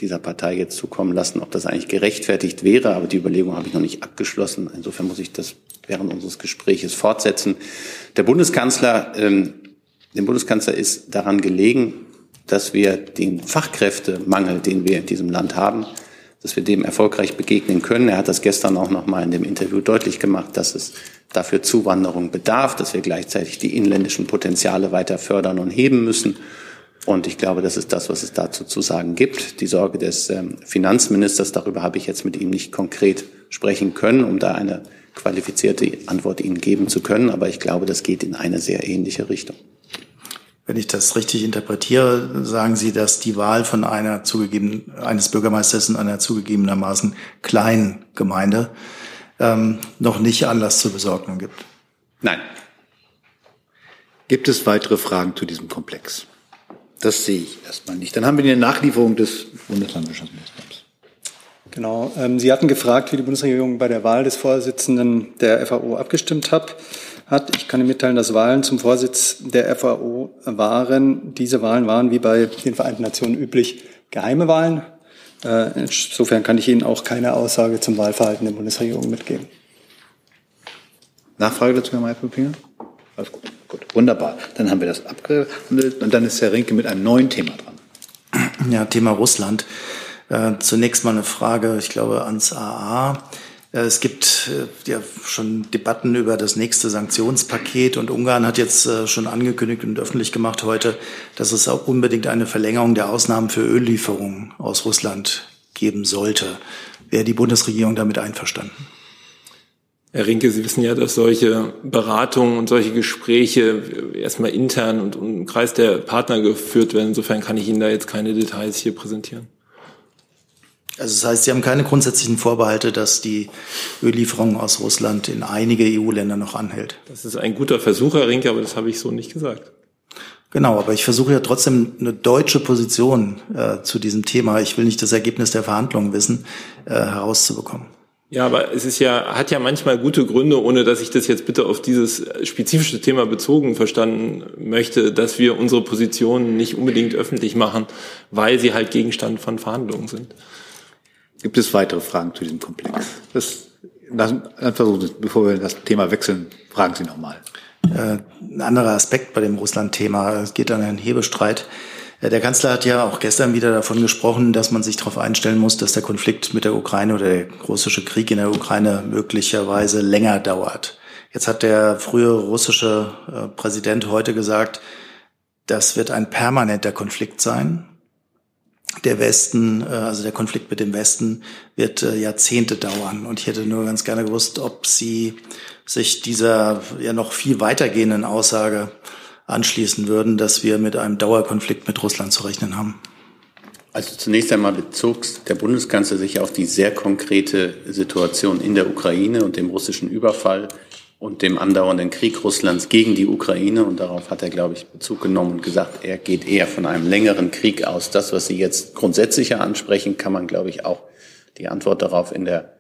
dieser Partei jetzt zukommen lassen, ob das eigentlich gerechtfertigt wäre. Aber die Überlegung habe ich noch nicht abgeschlossen. Insofern muss ich das während unseres Gespräches fortsetzen. Der Bundeskanzler, ähm, dem Bundeskanzler ist daran gelegen, dass wir den Fachkräftemangel, den wir in diesem Land haben, dass wir dem erfolgreich begegnen können. Er hat das gestern auch noch mal in dem Interview deutlich gemacht, dass es dafür Zuwanderung bedarf, dass wir gleichzeitig die inländischen Potenziale weiter fördern und heben müssen und ich glaube, das ist das, was es dazu zu sagen gibt. Die Sorge des ähm, Finanzministers, darüber habe ich jetzt mit ihm nicht konkret sprechen können, um da eine qualifizierte Antwort Ihnen geben zu können. Aber ich glaube, das geht in eine sehr ähnliche Richtung. Wenn ich das richtig interpretiere, sagen Sie, dass die Wahl von einer zugegeben, eines Bürgermeisters in einer zugegebenermaßen kleinen Gemeinde ähm, noch nicht Anlass zur Besorgung gibt? Nein. Gibt es weitere Fragen zu diesem Komplex? Das sehe ich erstmal nicht. Dann haben wir die Nachlieferung des Bundeslandwirtschaftsministeriums. Genau. Ähm, Sie hatten gefragt, wie die Bundesregierung bei der Wahl des Vorsitzenden der FAO abgestimmt hat. Hat. Ich kann Ihnen mitteilen, dass Wahlen zum Vorsitz der FAO waren. Diese Wahlen waren wie bei den Vereinten Nationen üblich geheime Wahlen. Äh, insofern kann ich Ihnen auch keine Aussage zum Wahlverhalten der Bundesregierung mitgeben. Nachfrage dazu, Herr Mayer-Puppinger? Alles gut. Gut, wunderbar. Dann haben wir das abgehandelt und dann ist Herr Rinke mit einem neuen Thema dran. Ja, Thema Russland. Äh, zunächst mal eine Frage, ich glaube, ans AA. Äh, es gibt äh, ja schon Debatten über das nächste Sanktionspaket und Ungarn hat jetzt äh, schon angekündigt und öffentlich gemacht heute, dass es auch unbedingt eine Verlängerung der Ausnahmen für Öllieferungen aus Russland geben sollte. Wäre die Bundesregierung damit einverstanden? Herr Rinke, Sie wissen ja, dass solche Beratungen und solche Gespräche erstmal intern und im Kreis der Partner geführt werden. Insofern kann ich Ihnen da jetzt keine Details hier präsentieren. Also das heißt, Sie haben keine grundsätzlichen Vorbehalte, dass die Öllieferung aus Russland in einige EU-Länder noch anhält. Das ist ein guter Versuch, Herr Rinke, aber das habe ich so nicht gesagt. Genau, aber ich versuche ja trotzdem eine deutsche Position äh, zu diesem Thema. Ich will nicht das Ergebnis der Verhandlungen wissen, äh, herauszubekommen. Ja, aber es ist ja, hat ja manchmal gute Gründe, ohne dass ich das jetzt bitte auf dieses spezifische Thema bezogen verstanden möchte, dass wir unsere Positionen nicht unbedingt öffentlich machen, weil sie halt Gegenstand von Verhandlungen sind. Gibt es weitere Fragen zu diesem Komplex? Das, dann versuchen Sie, bevor wir das Thema wechseln, fragen Sie nochmal. Äh, ein anderer Aspekt bei dem Russland-Thema. Es geht an einen Hebestreit. Äh, der Kanzler hat ja auch gestern wieder davon gesprochen, dass man sich darauf einstellen muss, dass der Konflikt mit der Ukraine oder der russische Krieg in der Ukraine möglicherweise länger dauert. Jetzt hat der frühere russische äh, Präsident heute gesagt, das wird ein permanenter Konflikt sein der Westen, äh, also der Konflikt mit dem Westen, wird äh, Jahrzehnte dauern. Und ich hätte nur ganz gerne gewusst, ob Sie sich dieser ja noch viel weitergehenden Aussage anschließen würden, dass wir mit einem Dauerkonflikt mit Russland zu rechnen haben. Also zunächst einmal bezog der Bundeskanzler sich auf die sehr konkrete Situation in der Ukraine und dem russischen Überfall und dem andauernden Krieg Russlands gegen die Ukraine. Und darauf hat er, glaube ich, Bezug genommen und gesagt, er geht eher von einem längeren Krieg aus. Das, was Sie jetzt grundsätzlicher ansprechen, kann man, glaube ich, auch die Antwort darauf in der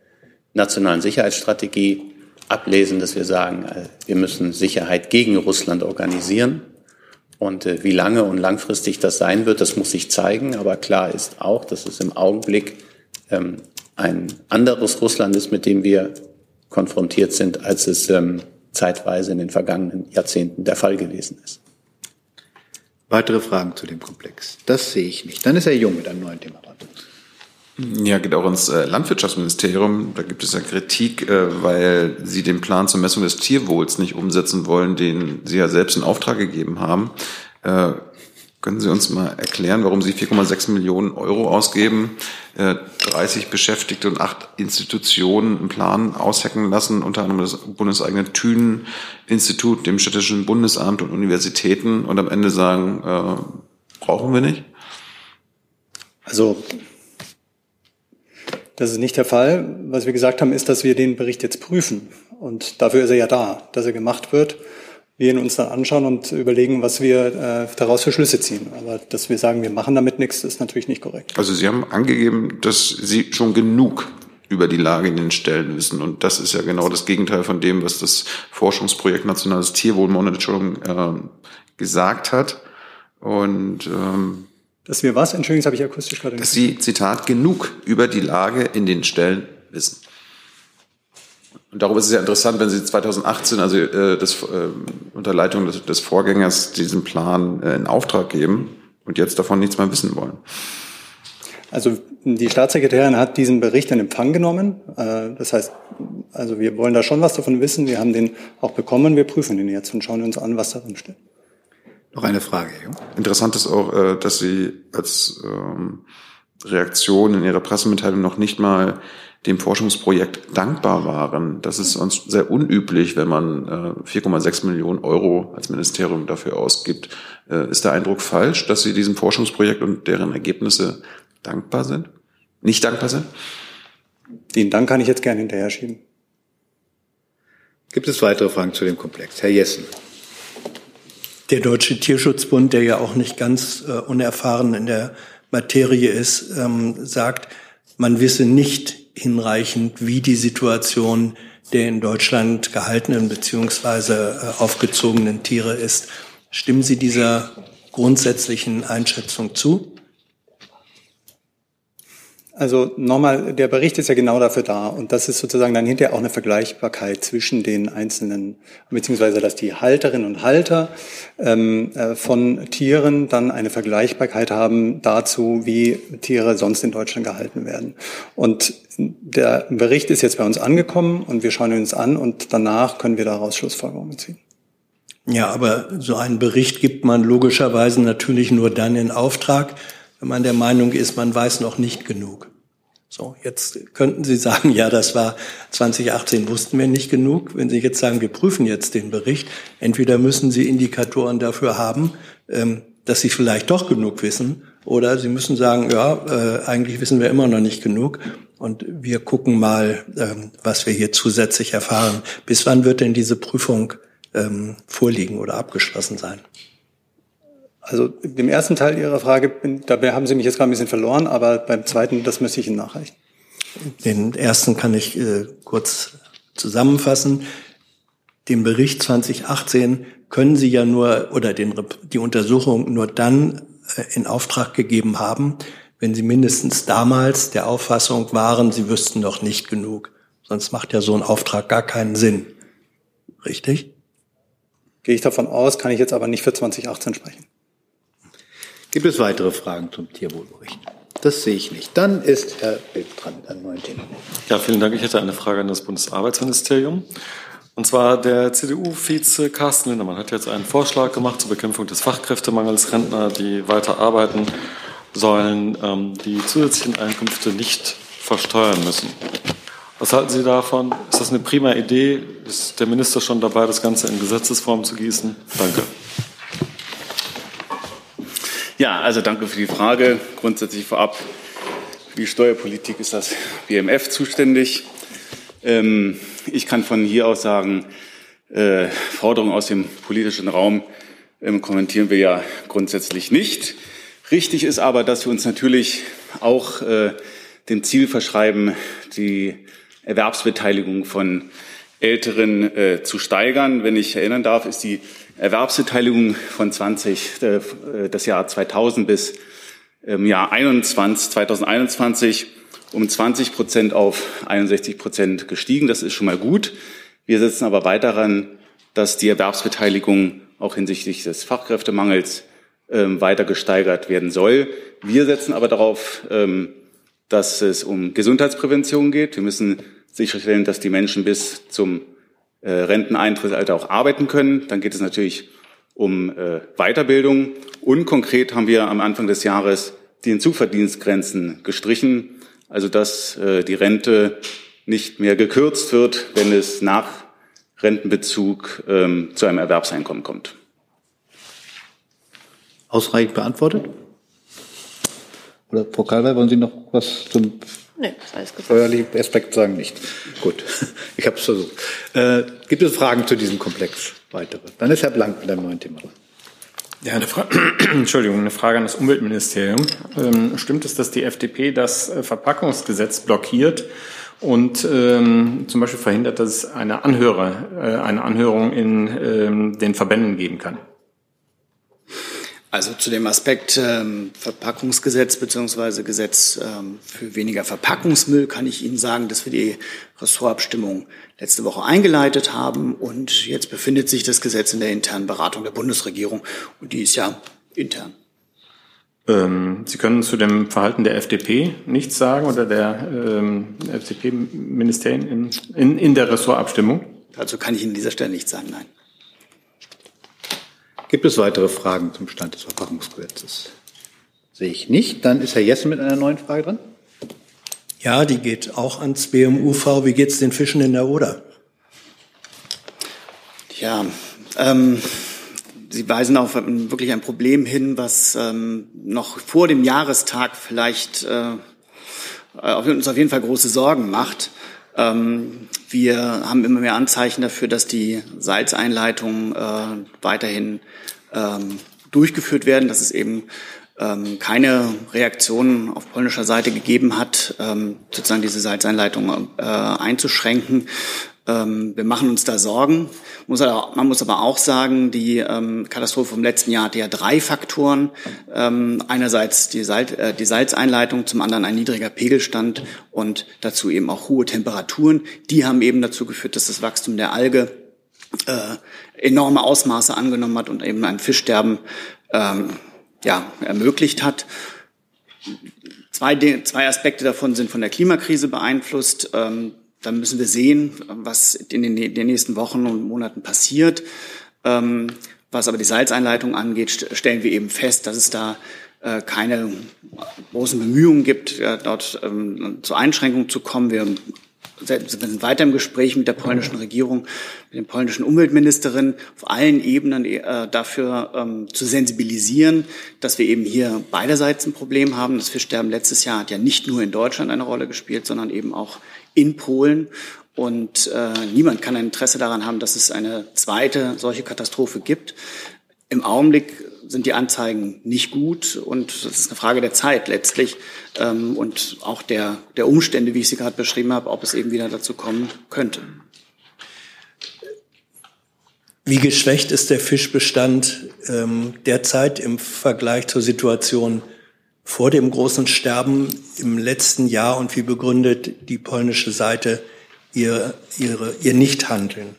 nationalen Sicherheitsstrategie ablesen, dass wir sagen, äh, wir müssen Sicherheit gegen Russland organisieren. Und äh, wie lange und langfristig das sein wird, das muss sich zeigen. Aber klar ist auch, dass es im Augenblick ähm, ein anderes Russland ist, mit dem wir konfrontiert sind, als es ähm, zeitweise in den vergangenen Jahrzehnten der Fall gewesen ist. Weitere Fragen zu dem Komplex? Das sehe ich nicht. Dann ist Herr Jung mit einem neuen Thema dran. Ja, geht auch ins äh, Landwirtschaftsministerium. Da gibt es ja Kritik, äh, weil Sie den Plan zur Messung des Tierwohls nicht umsetzen wollen, den Sie ja selbst in Auftrag gegeben haben. Können Sie uns mal erklären, warum Sie 4,6 Millionen Euro ausgeben, 30 äh, Beschäftigte und acht Institutionen einen Plan aushacken lassen, unter anderem das bundeseigene Thünen-Institut, dem Städtischen Bundesamt und Universitäten und am Ende sagen, äh, brauchen wir nicht? Also das ist nicht der Fall. Was wir gesagt haben, ist, dass wir den Bericht jetzt prüfen. Und dafür ist er ja da, dass er gemacht wird wir ihn uns dann anschauen und überlegen, was wir äh, daraus für Schlüsse ziehen. Aber dass wir sagen, wir machen damit nichts, ist natürlich nicht korrekt. Also Sie haben angegeben, dass Sie schon genug über die Lage in den Stellen wissen. Und das ist ja genau das Gegenteil von dem, was das Forschungsprojekt Nationales Tierwohlmonitoring äh, gesagt hat. Und ähm, dass wir was? Entschuldigung, das habe ich akustisch gerade. Dass Sie, Zitat, genug über die Lage in den Stellen wissen. Und darum ist es ja interessant, wenn Sie 2018, also äh, das, äh, unter Leitung des, des Vorgängers, diesen Plan äh, in Auftrag geben und jetzt davon nichts mehr wissen wollen. Also die Staatssekretärin hat diesen Bericht in Empfang genommen. Äh, das heißt, also wir wollen da schon was davon wissen. Wir haben den auch bekommen. Wir prüfen den jetzt und schauen uns an, was darin steht. Noch eine Frage. Ja? Interessant ist auch, äh, dass Sie als ähm, Reaktion in Ihrer Pressemitteilung noch nicht mal dem Forschungsprojekt dankbar waren. Das ist uns sehr unüblich, wenn man 4,6 äh, Millionen Euro als Ministerium dafür ausgibt. Äh, ist der Eindruck falsch, dass Sie diesem Forschungsprojekt und deren Ergebnisse dankbar sind? Nicht dankbar sind? Den Dank kann ich jetzt gerne hinterher schieben. Gibt es weitere Fragen zu dem Komplex? Herr Jessen. Der Deutsche Tierschutzbund, der ja auch nicht ganz äh, unerfahren in der Materie ist, ähm, sagt, man wisse nicht hinreichend, wie die Situation der in Deutschland gehaltenen beziehungsweise äh, aufgezogenen Tiere ist. Stimmen Sie dieser grundsätzlichen Einschätzung zu? Also nochmal, der Bericht ist ja genau dafür da und das ist sozusagen dann hinterher auch eine Vergleichbarkeit zwischen den einzelnen, beziehungsweise dass die Halterinnen und Halter ähm, äh, von Tieren dann eine Vergleichbarkeit haben dazu, wie Tiere sonst in Deutschland gehalten werden. Und der Bericht ist jetzt bei uns angekommen und wir schauen ihn uns an und danach können wir daraus Schlussfolgerungen ziehen. Ja, aber so einen Bericht gibt man logischerweise natürlich nur dann in Auftrag, wenn man der Meinung ist, man weiß noch nicht genug. So, jetzt könnten Sie sagen, ja, das war 2018 wussten wir nicht genug. Wenn Sie jetzt sagen, wir prüfen jetzt den Bericht, entweder müssen Sie Indikatoren dafür haben, ähm, dass Sie vielleicht doch genug wissen, oder Sie müssen sagen, ja, äh, eigentlich wissen wir immer noch nicht genug und wir gucken mal, ähm, was wir hier zusätzlich erfahren. Bis wann wird denn diese Prüfung ähm, vorliegen oder abgeschlossen sein? Also dem ersten Teil Ihrer Frage, dabei haben Sie mich jetzt gerade ein bisschen verloren, aber beim zweiten, das müsste ich Ihnen nachreichen. Den ersten kann ich äh, kurz zusammenfassen. Den Bericht 2018 können Sie ja nur oder den, die Untersuchung nur dann äh, in Auftrag gegeben haben, wenn Sie mindestens damals der Auffassung waren, Sie wüssten noch nicht genug. Sonst macht ja so ein Auftrag gar keinen Sinn. Richtig? Gehe ich davon aus, kann ich jetzt aber nicht für 2018 sprechen. Gibt es weitere Fragen zum Tierwohlbericht? Das sehe ich nicht. Dann ist Herr Bild dran mit einem neuen Thema. Ja, vielen Dank. Ich hätte eine Frage an das Bundesarbeitsministerium. Und zwar der CDU-Vize Carsten Lindemann hat jetzt einen Vorschlag gemacht zur Bekämpfung des Fachkräftemangels. Rentner, die weiter arbeiten, sollen ähm, die zusätzlichen Einkünfte nicht versteuern müssen. Was halten Sie davon? Ist das eine prima Idee? Ist der Minister schon dabei, das Ganze in Gesetzesform zu gießen? Danke. Ja, also danke für die Frage. Grundsätzlich vorab, für die Steuerpolitik ist das BMF zuständig. Ähm, ich kann von hier aus sagen, äh, Forderungen aus dem politischen Raum ähm, kommentieren wir ja grundsätzlich nicht. Richtig ist aber, dass wir uns natürlich auch äh, dem Ziel verschreiben, die Erwerbsbeteiligung von Älteren äh, zu steigern. Wenn ich erinnern darf, ist die Erwerbsbeteiligung von 20, äh, das Jahr 2000 bis ähm, Jahr 21, 2021 um 20 Prozent auf 61 Prozent gestiegen. Das ist schon mal gut. Wir setzen aber weiter daran, dass die Erwerbsbeteiligung auch hinsichtlich des Fachkräftemangels ähm, weiter gesteigert werden soll. Wir setzen aber darauf, ähm, dass es um Gesundheitsprävention geht. Wir müssen sicherstellen, dass die Menschen bis zum äh, Renteneintrittsalter auch arbeiten können. Dann geht es natürlich um äh, Weiterbildung. Und konkret haben wir am Anfang des Jahres die Hinzuverdienstgrenzen gestrichen, also dass äh, die Rente nicht mehr gekürzt wird, wenn es nach Rentenbezug ähm, zu einem Erwerbseinkommen kommt. Ausreichend beantwortet? Oder Frau Kalwey, wollen Sie noch was zum Nee, ist alles gesagt. Steuerlichen Aspekt sagen nicht. Gut, ich habe es versucht. Äh, gibt es Fragen zu diesem Komplex? Weitere? Dann ist Herr Blank mit einem neuen Thema dran. Ja, eine Fra Entschuldigung, eine Frage an das Umweltministerium. Ähm, stimmt es, dass die FDP das äh, Verpackungsgesetz blockiert und ähm, zum Beispiel verhindert, dass es eine, Anhörer, äh, eine Anhörung in ähm, den Verbänden geben kann? Also zu dem Aspekt ähm, Verpackungsgesetz beziehungsweise Gesetz ähm, für weniger Verpackungsmüll kann ich Ihnen sagen, dass wir die Ressortabstimmung letzte Woche eingeleitet haben und jetzt befindet sich das Gesetz in der internen Beratung der Bundesregierung und die ist ja intern. Ähm, Sie können zu dem Verhalten der FDP nichts sagen oder der ähm, FDP-Ministerien in, in, in der Ressortabstimmung? Also kann ich Ihnen an dieser Stelle nichts sagen, nein. Gibt es weitere Fragen zum Stand des Verpackungsgesetzes? Sehe ich nicht. Dann ist Herr Jessen mit einer neuen Frage dran. Ja, die geht auch ans BMUV. Wie geht es den Fischen in der Oder? Ja, ähm, Sie weisen auf wirklich ein Problem hin, was ähm, noch vor dem Jahrestag vielleicht äh, uns auf jeden Fall große Sorgen macht. Ähm, wir haben immer mehr Anzeichen dafür, dass die Salzeinleitungen äh, weiterhin ähm, durchgeführt werden, dass es eben ähm, keine Reaktionen auf polnischer Seite gegeben hat, ähm, sozusagen diese Salzeinleitung äh, einzuschränken. Ähm, wir machen uns da Sorgen. man muss aber auch sagen, die ähm, Katastrophe vom letzten Jahr hatte ja drei Faktoren. Ähm, einerseits die, äh, die Salzeinleitung, zum anderen ein niedriger Pegelstand und dazu eben auch hohe Temperaturen. Die haben eben dazu geführt, dass das Wachstum der Alge äh, enorme Ausmaße angenommen hat und eben ein Fischsterben ja, ermöglicht hat. Zwei, zwei Aspekte davon sind von der Klimakrise beeinflusst. Ähm, da müssen wir sehen, was in den, den nächsten Wochen und Monaten passiert. Ähm, was aber die Salzeinleitung angeht, stellen wir eben fest, dass es da äh, keine großen Bemühungen gibt, ja, dort ähm, zur Einschränkung zu kommen. Wir sind weiter im Gespräch mit der polnischen Regierung, mit der polnischen Umweltministerin auf allen Ebenen äh, dafür ähm, zu sensibilisieren, dass wir eben hier beiderseits ein Problem haben. Das Fischsterben letztes Jahr hat ja nicht nur in Deutschland eine Rolle gespielt, sondern eben auch in Polen. Und äh, niemand kann ein Interesse daran haben, dass es eine zweite solche Katastrophe gibt. Im Augenblick sind die Anzeigen nicht gut und das ist eine Frage der Zeit letztlich ähm, und auch der, der Umstände, wie ich sie gerade beschrieben habe, ob es eben wieder dazu kommen könnte. Wie geschwächt ist der Fischbestand ähm, derzeit im Vergleich zur Situation vor dem großen Sterben im letzten Jahr und wie begründet die polnische Seite ihr, ihre, ihr Nichthandeln?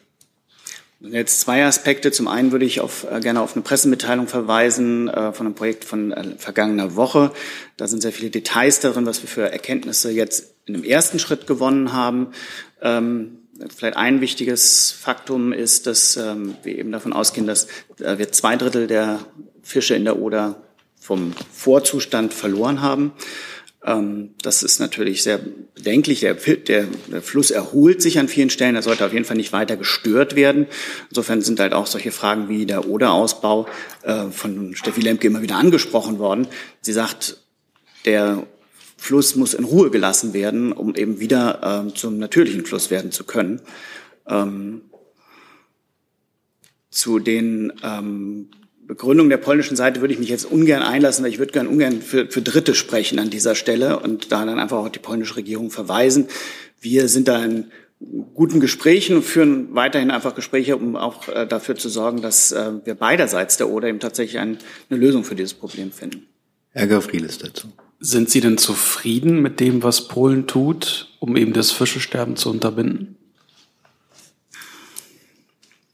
Jetzt zwei Aspekte. Zum einen würde ich auf, äh, gerne auf eine Pressemitteilung verweisen äh, von einem Projekt von äh, vergangener Woche. Da sind sehr viele Details darin, was wir für Erkenntnisse jetzt in dem ersten Schritt gewonnen haben. Ähm, vielleicht ein wichtiges Faktum ist, dass ähm, wir eben davon ausgehen, dass äh, wir zwei Drittel der Fische in der Oder vom Vorzustand verloren haben. Ähm, das ist natürlich sehr bedenklich. Der, der, der, Fluss erholt sich an vielen Stellen. Er sollte auf jeden Fall nicht weiter gestört werden. Insofern sind halt auch solche Fragen wie der Oderausbau äh, von Steffi Lemke immer wieder angesprochen worden. Sie sagt, der Fluss muss in Ruhe gelassen werden, um eben wieder äh, zum natürlichen Fluss werden zu können. Ähm, zu den ähm, Begründung der polnischen Seite würde ich mich jetzt ungern einlassen, weil ich würde gern ungern für, für Dritte sprechen an dieser Stelle und da dann einfach auch die polnische Regierung verweisen. Wir sind da in guten Gesprächen und führen weiterhin einfach Gespräche, um auch äh, dafür zu sorgen, dass äh, wir beiderseits der Oder eben tatsächlich ein, eine Lösung für dieses Problem finden. Herr Gavrilis dazu. Sind Sie denn zufrieden mit dem, was Polen tut, um eben das Fischesterben zu unterbinden?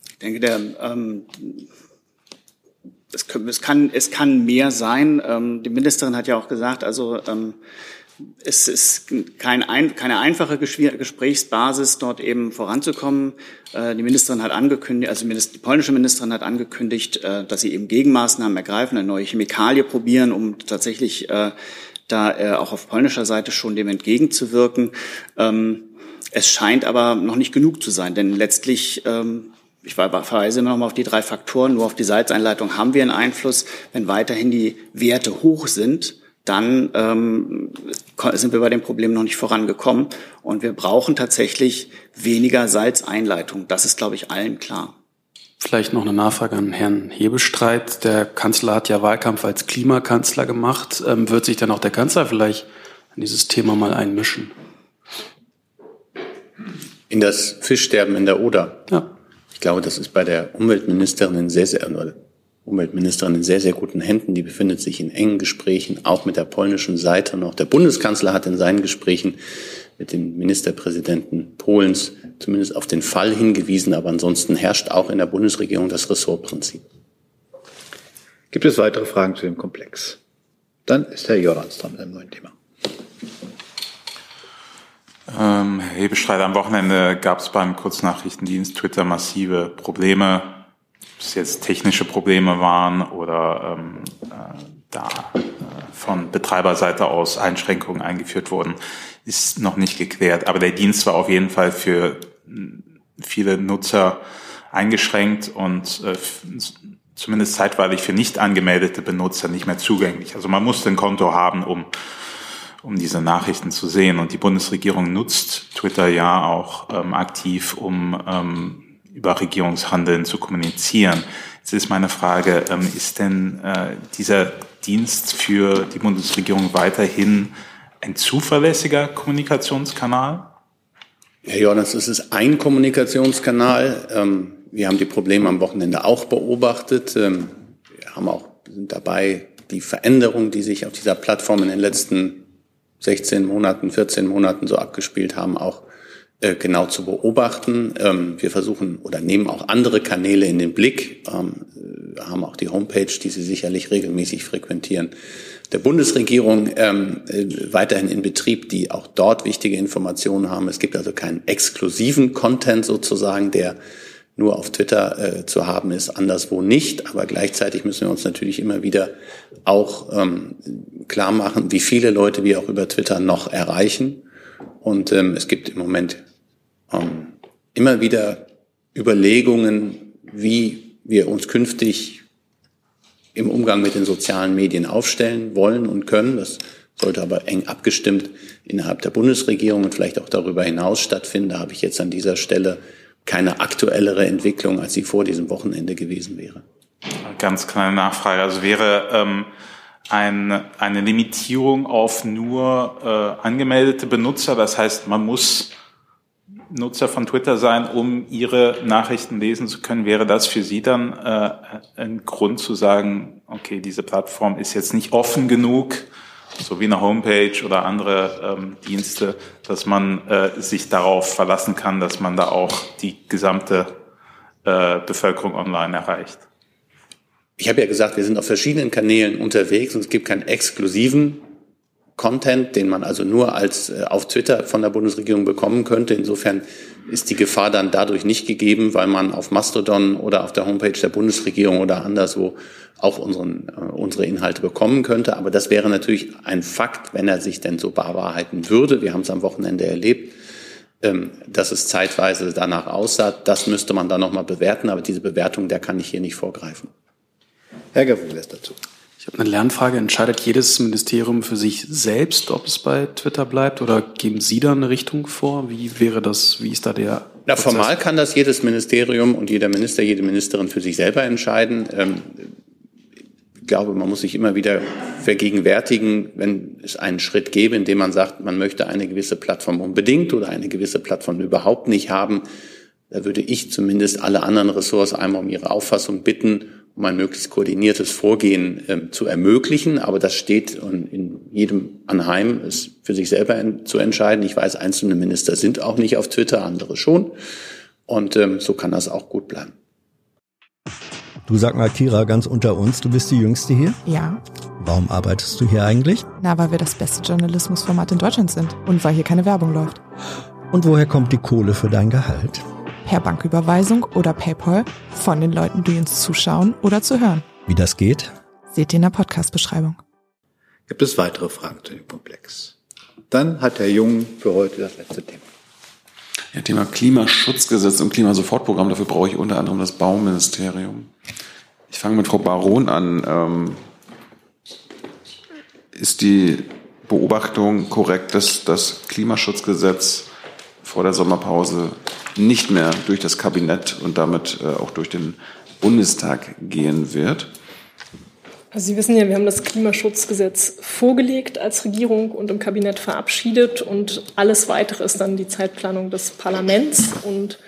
Ich denke, der ähm, es, es, kann, es kann mehr sein. Ähm, die Ministerin hat ja auch gesagt, also ähm, es ist kein ein, keine einfache Gesprächsbasis, dort eben voranzukommen. Äh, die Ministerin hat angekündigt, also die polnische Ministerin hat angekündigt, äh, dass sie eben Gegenmaßnahmen ergreifen, eine neue Chemikalie probieren, um tatsächlich äh, da äh, auch auf polnischer Seite schon dem entgegenzuwirken. Ähm, es scheint aber noch nicht genug zu sein, denn letztlich ähm, ich verweise immer noch mal auf die drei Faktoren. Nur auf die Salzeinleitung haben wir einen Einfluss. Wenn weiterhin die Werte hoch sind, dann ähm, sind wir bei dem Problem noch nicht vorangekommen. Und wir brauchen tatsächlich weniger Salzeinleitung. Das ist, glaube ich, allen klar. Vielleicht noch eine Nachfrage an Herrn Hebestreit. Der Kanzler hat ja Wahlkampf als Klimakanzler gemacht. Ähm, wird sich dann auch der Kanzler vielleicht an dieses Thema mal einmischen? In das Fischsterben in der Oder? Ja. Ich glaube, das ist bei der Umweltministerin in sehr, sehr, Umweltministerin in sehr, sehr guten Händen. Die befindet sich in engen Gesprächen, auch mit der polnischen Seite. Und auch der Bundeskanzler hat in seinen Gesprächen mit dem Ministerpräsidenten Polens zumindest auf den Fall hingewiesen. Aber ansonsten herrscht auch in der Bundesregierung das Ressortprinzip. Gibt es weitere Fragen zu dem Komplex? Dann ist Herr Jordans dran mit einem neuen Thema. Ähm, Hebestreit, am Wochenende gab es beim Kurznachrichtendienst Twitter massive Probleme, ob es jetzt technische Probleme waren oder ähm, äh, da äh, von Betreiberseite aus Einschränkungen eingeführt wurden, ist noch nicht geklärt. Aber der Dienst war auf jeden Fall für viele Nutzer eingeschränkt und äh, zumindest zeitweilig für nicht angemeldete Benutzer nicht mehr zugänglich. Also man musste ein Konto haben, um um diese Nachrichten zu sehen. Und die Bundesregierung nutzt Twitter ja auch ähm, aktiv, um ähm, über Regierungshandeln zu kommunizieren. Jetzt ist meine Frage, ähm, ist denn äh, dieser Dienst für die Bundesregierung weiterhin ein zuverlässiger Kommunikationskanal? Herr Jordans, es ist ein Kommunikationskanal. Ähm, wir haben die Probleme am Wochenende auch beobachtet. Ähm, wir haben auch, sind dabei, die Veränderungen, die sich auf dieser Plattform in den letzten 16 Monaten, 14 Monaten so abgespielt haben, auch äh, genau zu beobachten. Ähm, wir versuchen oder nehmen auch andere Kanäle in den Blick, haben auch die Homepage, die Sie sicherlich regelmäßig frequentieren, der Bundesregierung ähm, äh, weiterhin in Betrieb, die auch dort wichtige Informationen haben. Es gibt also keinen exklusiven Content sozusagen, der nur auf Twitter äh, zu haben ist, anderswo nicht. Aber gleichzeitig müssen wir uns natürlich immer wieder auch ähm, klar machen, wie viele Leute wir auch über Twitter noch erreichen. Und ähm, es gibt im Moment ähm, immer wieder Überlegungen, wie wir uns künftig im Umgang mit den sozialen Medien aufstellen wollen und können. Das sollte aber eng abgestimmt innerhalb der Bundesregierung und vielleicht auch darüber hinaus stattfinden. Da habe ich jetzt an dieser Stelle keine aktuellere Entwicklung, als sie vor diesem Wochenende gewesen wäre. Ganz kleine Nachfrage. Also wäre ähm, ein, eine Limitierung auf nur äh, angemeldete Benutzer, das heißt, man muss Nutzer von Twitter sein, um Ihre Nachrichten lesen zu können, wäre das für Sie dann äh, ein Grund zu sagen, okay, diese Plattform ist jetzt nicht offen genug, so wie eine Homepage oder andere ähm, Dienste, dass man äh, sich darauf verlassen kann, dass man da auch die gesamte äh, Bevölkerung online erreicht? Ich habe ja gesagt, wir sind auf verschiedenen Kanälen unterwegs und es gibt keinen exklusiven Content, den man also nur als äh, auf Twitter von der Bundesregierung bekommen könnte. Insofern ist die Gefahr dann dadurch nicht gegeben, weil man auf Mastodon oder auf der Homepage der Bundesregierung oder anderswo auch unseren, äh, unsere Inhalte bekommen könnte. Aber das wäre natürlich ein Fakt, wenn er sich denn so bewahrheiten würde. Wir haben es am Wochenende erlebt, ähm, dass es zeitweise danach aussah. Das müsste man dann nochmal bewerten. Aber diese Bewertung, der kann ich hier nicht vorgreifen. Herr Gavulis dazu. Ich habe eine Lernfrage. Entscheidet jedes Ministerium für sich selbst, ob es bei Twitter bleibt, oder geben Sie da eine Richtung vor? Wie wäre das? Wie ist da der? Na, formal kann das jedes Ministerium und jeder Minister, jede Ministerin für sich selber entscheiden. Ähm, ich glaube, man muss sich immer wieder vergegenwärtigen, wenn es einen Schritt gäbe, in dem man sagt, man möchte eine gewisse Plattform unbedingt oder eine gewisse Plattform überhaupt nicht haben. Da würde ich zumindest alle anderen Ressorts einmal um ihre Auffassung bitten um ein möglichst koordiniertes Vorgehen ähm, zu ermöglichen. Aber das steht in jedem Anheim, es für sich selber zu entscheiden. Ich weiß, einzelne Minister sind auch nicht auf Twitter, andere schon. Und ähm, so kann das auch gut bleiben. Du sag mal, Kira, ganz unter uns, du bist die Jüngste hier? Ja. Warum arbeitest du hier eigentlich? Na, weil wir das beste Journalismusformat in Deutschland sind und weil hier keine Werbung läuft. Und woher kommt die Kohle für dein Gehalt? Per Banküberweisung oder PayPal von den Leuten, die uns zuschauen oder zu hören. Wie das geht? Seht ihr in der Podcast-Beschreibung. Gibt es weitere Fragen zu dem Komplex? Dann hat Herr Jung für heute das letzte Thema. Ja, Thema Klimaschutzgesetz und Klimasofortprogramm. Dafür brauche ich unter anderem das Bauministerium. Ich fange mit Frau Baron an. Ähm, ist die Beobachtung korrekt, dass das Klimaschutzgesetz vor der Sommerpause nicht mehr durch das Kabinett und damit äh, auch durch den Bundestag gehen wird. Also Sie wissen ja, wir haben das Klimaschutzgesetz vorgelegt als Regierung und im Kabinett verabschiedet und alles weitere ist dann die Zeitplanung des Parlaments und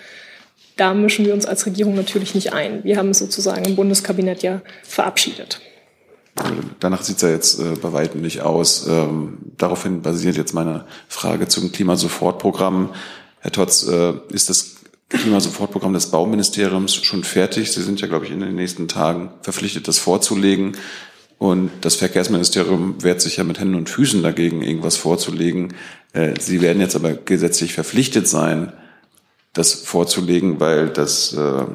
da mischen wir uns als Regierung natürlich nicht ein. Wir haben es sozusagen im Bundeskabinett ja verabschiedet. Danach sieht es ja jetzt äh, bei weitem nicht aus. Ähm, daraufhin basiert jetzt meine Frage zum Klimasofortprogramm. Herr Totz, äh, ist das Klimasofortprogramm des Bauministeriums schon fertig? Sie sind ja, glaube ich, in den nächsten Tagen verpflichtet, das vorzulegen. Und das Verkehrsministerium wehrt sich ja mit Händen und Füßen dagegen, irgendwas vorzulegen. Äh, Sie werden jetzt aber gesetzlich verpflichtet sein, das vorzulegen, weil das äh,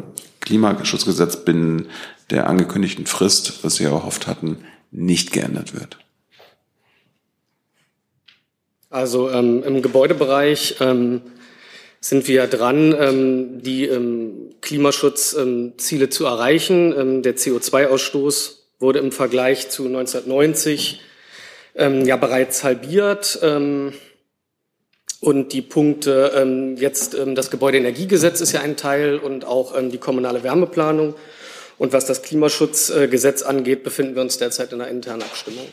Klimaschutzgesetz binnen der angekündigten Frist, was Sie erhofft hatten, nicht geändert wird. Also ähm, im Gebäudebereich ähm, sind wir dran, ähm, die ähm, Klimaschutzziele zu erreichen. Ähm, der CO2-Ausstoß wurde im Vergleich zu 1990 ähm, ja bereits halbiert. Ähm, und die Punkte, ähm, jetzt ähm, das Gebäudeenergiegesetz ist ja ein Teil und auch ähm, die kommunale Wärmeplanung. Und was das Klimaschutzgesetz angeht, befinden wir uns derzeit in einer internen Abstimmung.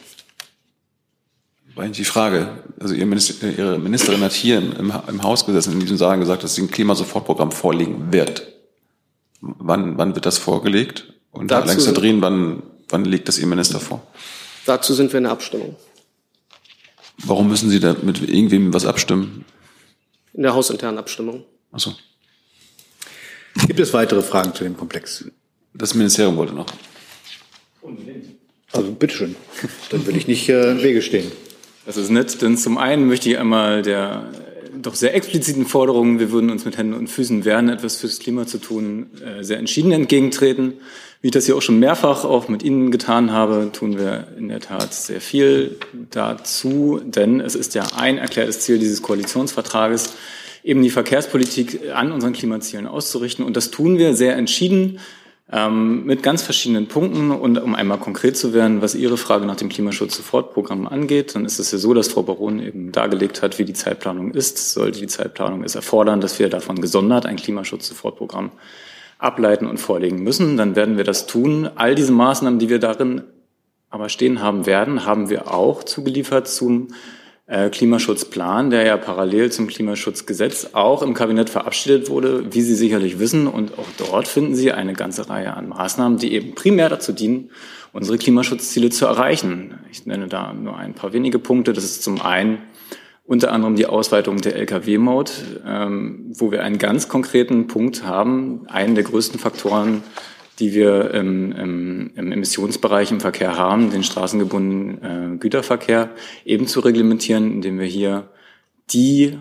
Eigentlich die Frage, also Ihr Minister, Ihre Ministerin hat hier im, im Haus gesessen, in diesem Saal gesagt, dass sie ein Klimasofortprogramm vorlegen wird. Wann, wann wird das vorgelegt? Und Herr Längsterdrin, wann, wann legt das Ihr Minister vor? Dazu sind wir in der Abstimmung. Warum müssen Sie da mit irgendwem was abstimmen? In der hausinternen Abstimmung. Achso. Gibt es weitere Fragen zu dem Komplex? Das Ministerium wollte noch. Also bitteschön. Dann will ich nicht äh, im Wege stehen. Das ist nett, denn zum einen möchte ich einmal der doch sehr expliziten Forderung, wir würden uns mit Händen und Füßen wehren, etwas fürs Klima zu tun, äh, sehr entschieden entgegentreten. Wie ich das hier auch schon mehrfach auch mit Ihnen getan habe, tun wir in der Tat sehr viel dazu, denn es ist ja ein erklärtes Ziel dieses Koalitionsvertrages, eben die Verkehrspolitik an unseren Klimazielen auszurichten. Und das tun wir sehr entschieden ähm, mit ganz verschiedenen Punkten. Und um einmal konkret zu werden, was Ihre Frage nach dem Klimaschutz-Sofortprogramm angeht, dann ist es ja so, dass Frau Baron eben dargelegt hat, wie die Zeitplanung ist. Sollte die Zeitplanung es erfordern, dass wir davon gesondert ein Klimaschutz-Sofortprogramm ableiten und vorlegen müssen, dann werden wir das tun. All diese Maßnahmen, die wir darin aber stehen haben werden, haben wir auch zugeliefert zum Klimaschutzplan, der ja parallel zum Klimaschutzgesetz auch im Kabinett verabschiedet wurde, wie Sie sicherlich wissen. Und auch dort finden Sie eine ganze Reihe an Maßnahmen, die eben primär dazu dienen, unsere Klimaschutzziele zu erreichen. Ich nenne da nur ein paar wenige Punkte. Das ist zum einen unter anderem die Ausweitung der Lkw-Maut, ähm, wo wir einen ganz konkreten Punkt haben, einen der größten Faktoren die wir im, im, im Emissionsbereich im Verkehr haben, den straßengebundenen äh, Güterverkehr, eben zu reglementieren, indem wir hier die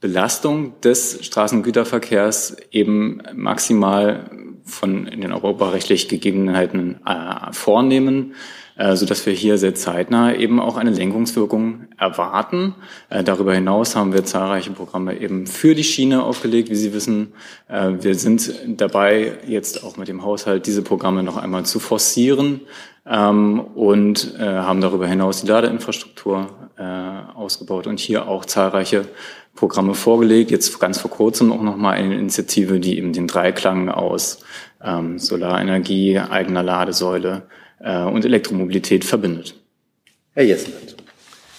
Belastung des Straßengüterverkehrs eben maximal von den europarechtlich Gegebenheiten äh, vornehmen äh, so dass wir hier sehr zeitnah eben auch eine Lenkungswirkung erwarten. Äh, darüber hinaus haben wir zahlreiche Programme eben für die Schiene aufgelegt. Wie Sie wissen, äh, wir sind dabei, jetzt auch mit dem Haushalt diese Programme noch einmal zu forcieren ähm, und haben darüber hinaus die Ladeinfrastruktur ausgebaut und hier auch zahlreiche Programme vorgelegt. Jetzt ganz vor kurzem auch nochmal eine Initiative, die eben den Dreiklang aus ähm, Solarenergie, eigener Ladesäule, äh, und Elektromobilität verbindet. Herr Jessen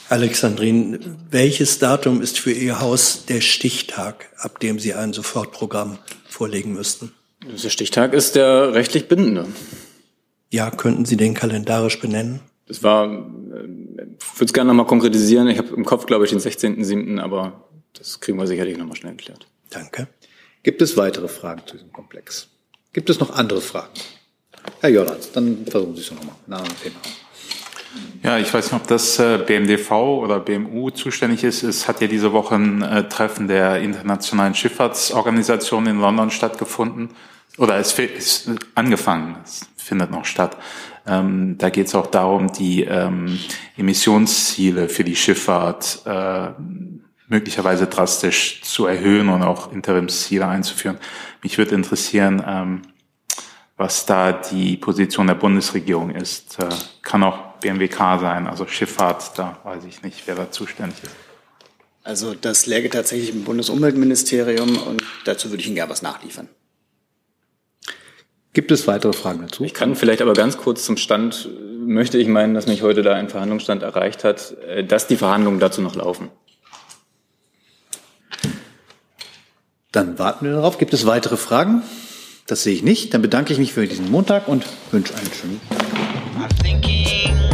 Alexandrin, welches Datum ist für Ihr Haus der Stichtag, ab dem Sie ein Sofortprogramm vorlegen müssten? Der Stichtag ist der rechtlich bindende. Ja, könnten Sie den kalendarisch benennen? Das war, äh, ich würde es gerne nochmal konkretisieren. Ich habe im Kopf, glaube ich, den 16.07., aber das kriegen wir sicherlich nochmal schnell geklärt. Danke. Gibt es weitere Fragen zu diesem Komplex? Gibt es noch andere Fragen? Herr Jordans, dann versuchen Sie es nochmal. Thema. Ja, ich weiß nicht, ob das äh, BMDV oder BMU zuständig ist. Es hat ja diese Woche ein äh, Treffen der Internationalen Schifffahrtsorganisation in London stattgefunden. Oder es ist angefangen, es findet noch statt. Ähm, da geht es auch darum, die ähm, Emissionsziele für die Schifffahrt äh, möglicherweise drastisch zu erhöhen und auch Interimsziele einzuführen. Mich würde interessieren, ähm, was da die Position der Bundesregierung ist. Äh, kann auch BMWK sein, also Schifffahrt, da weiß ich nicht, wer da zuständig ist. Also das läge tatsächlich im Bundesumweltministerium und dazu würde ich Ihnen gerne was nachliefern. Gibt es weitere Fragen dazu? Ich kann vielleicht aber ganz kurz zum Stand, möchte ich meinen, dass mich heute da ein Verhandlungsstand erreicht hat, äh, dass die Verhandlungen dazu noch laufen. Dann warten wir darauf. Gibt es weitere Fragen? Das sehe ich nicht. Dann bedanke ich mich für diesen Montag und wünsche einen schönen Tag.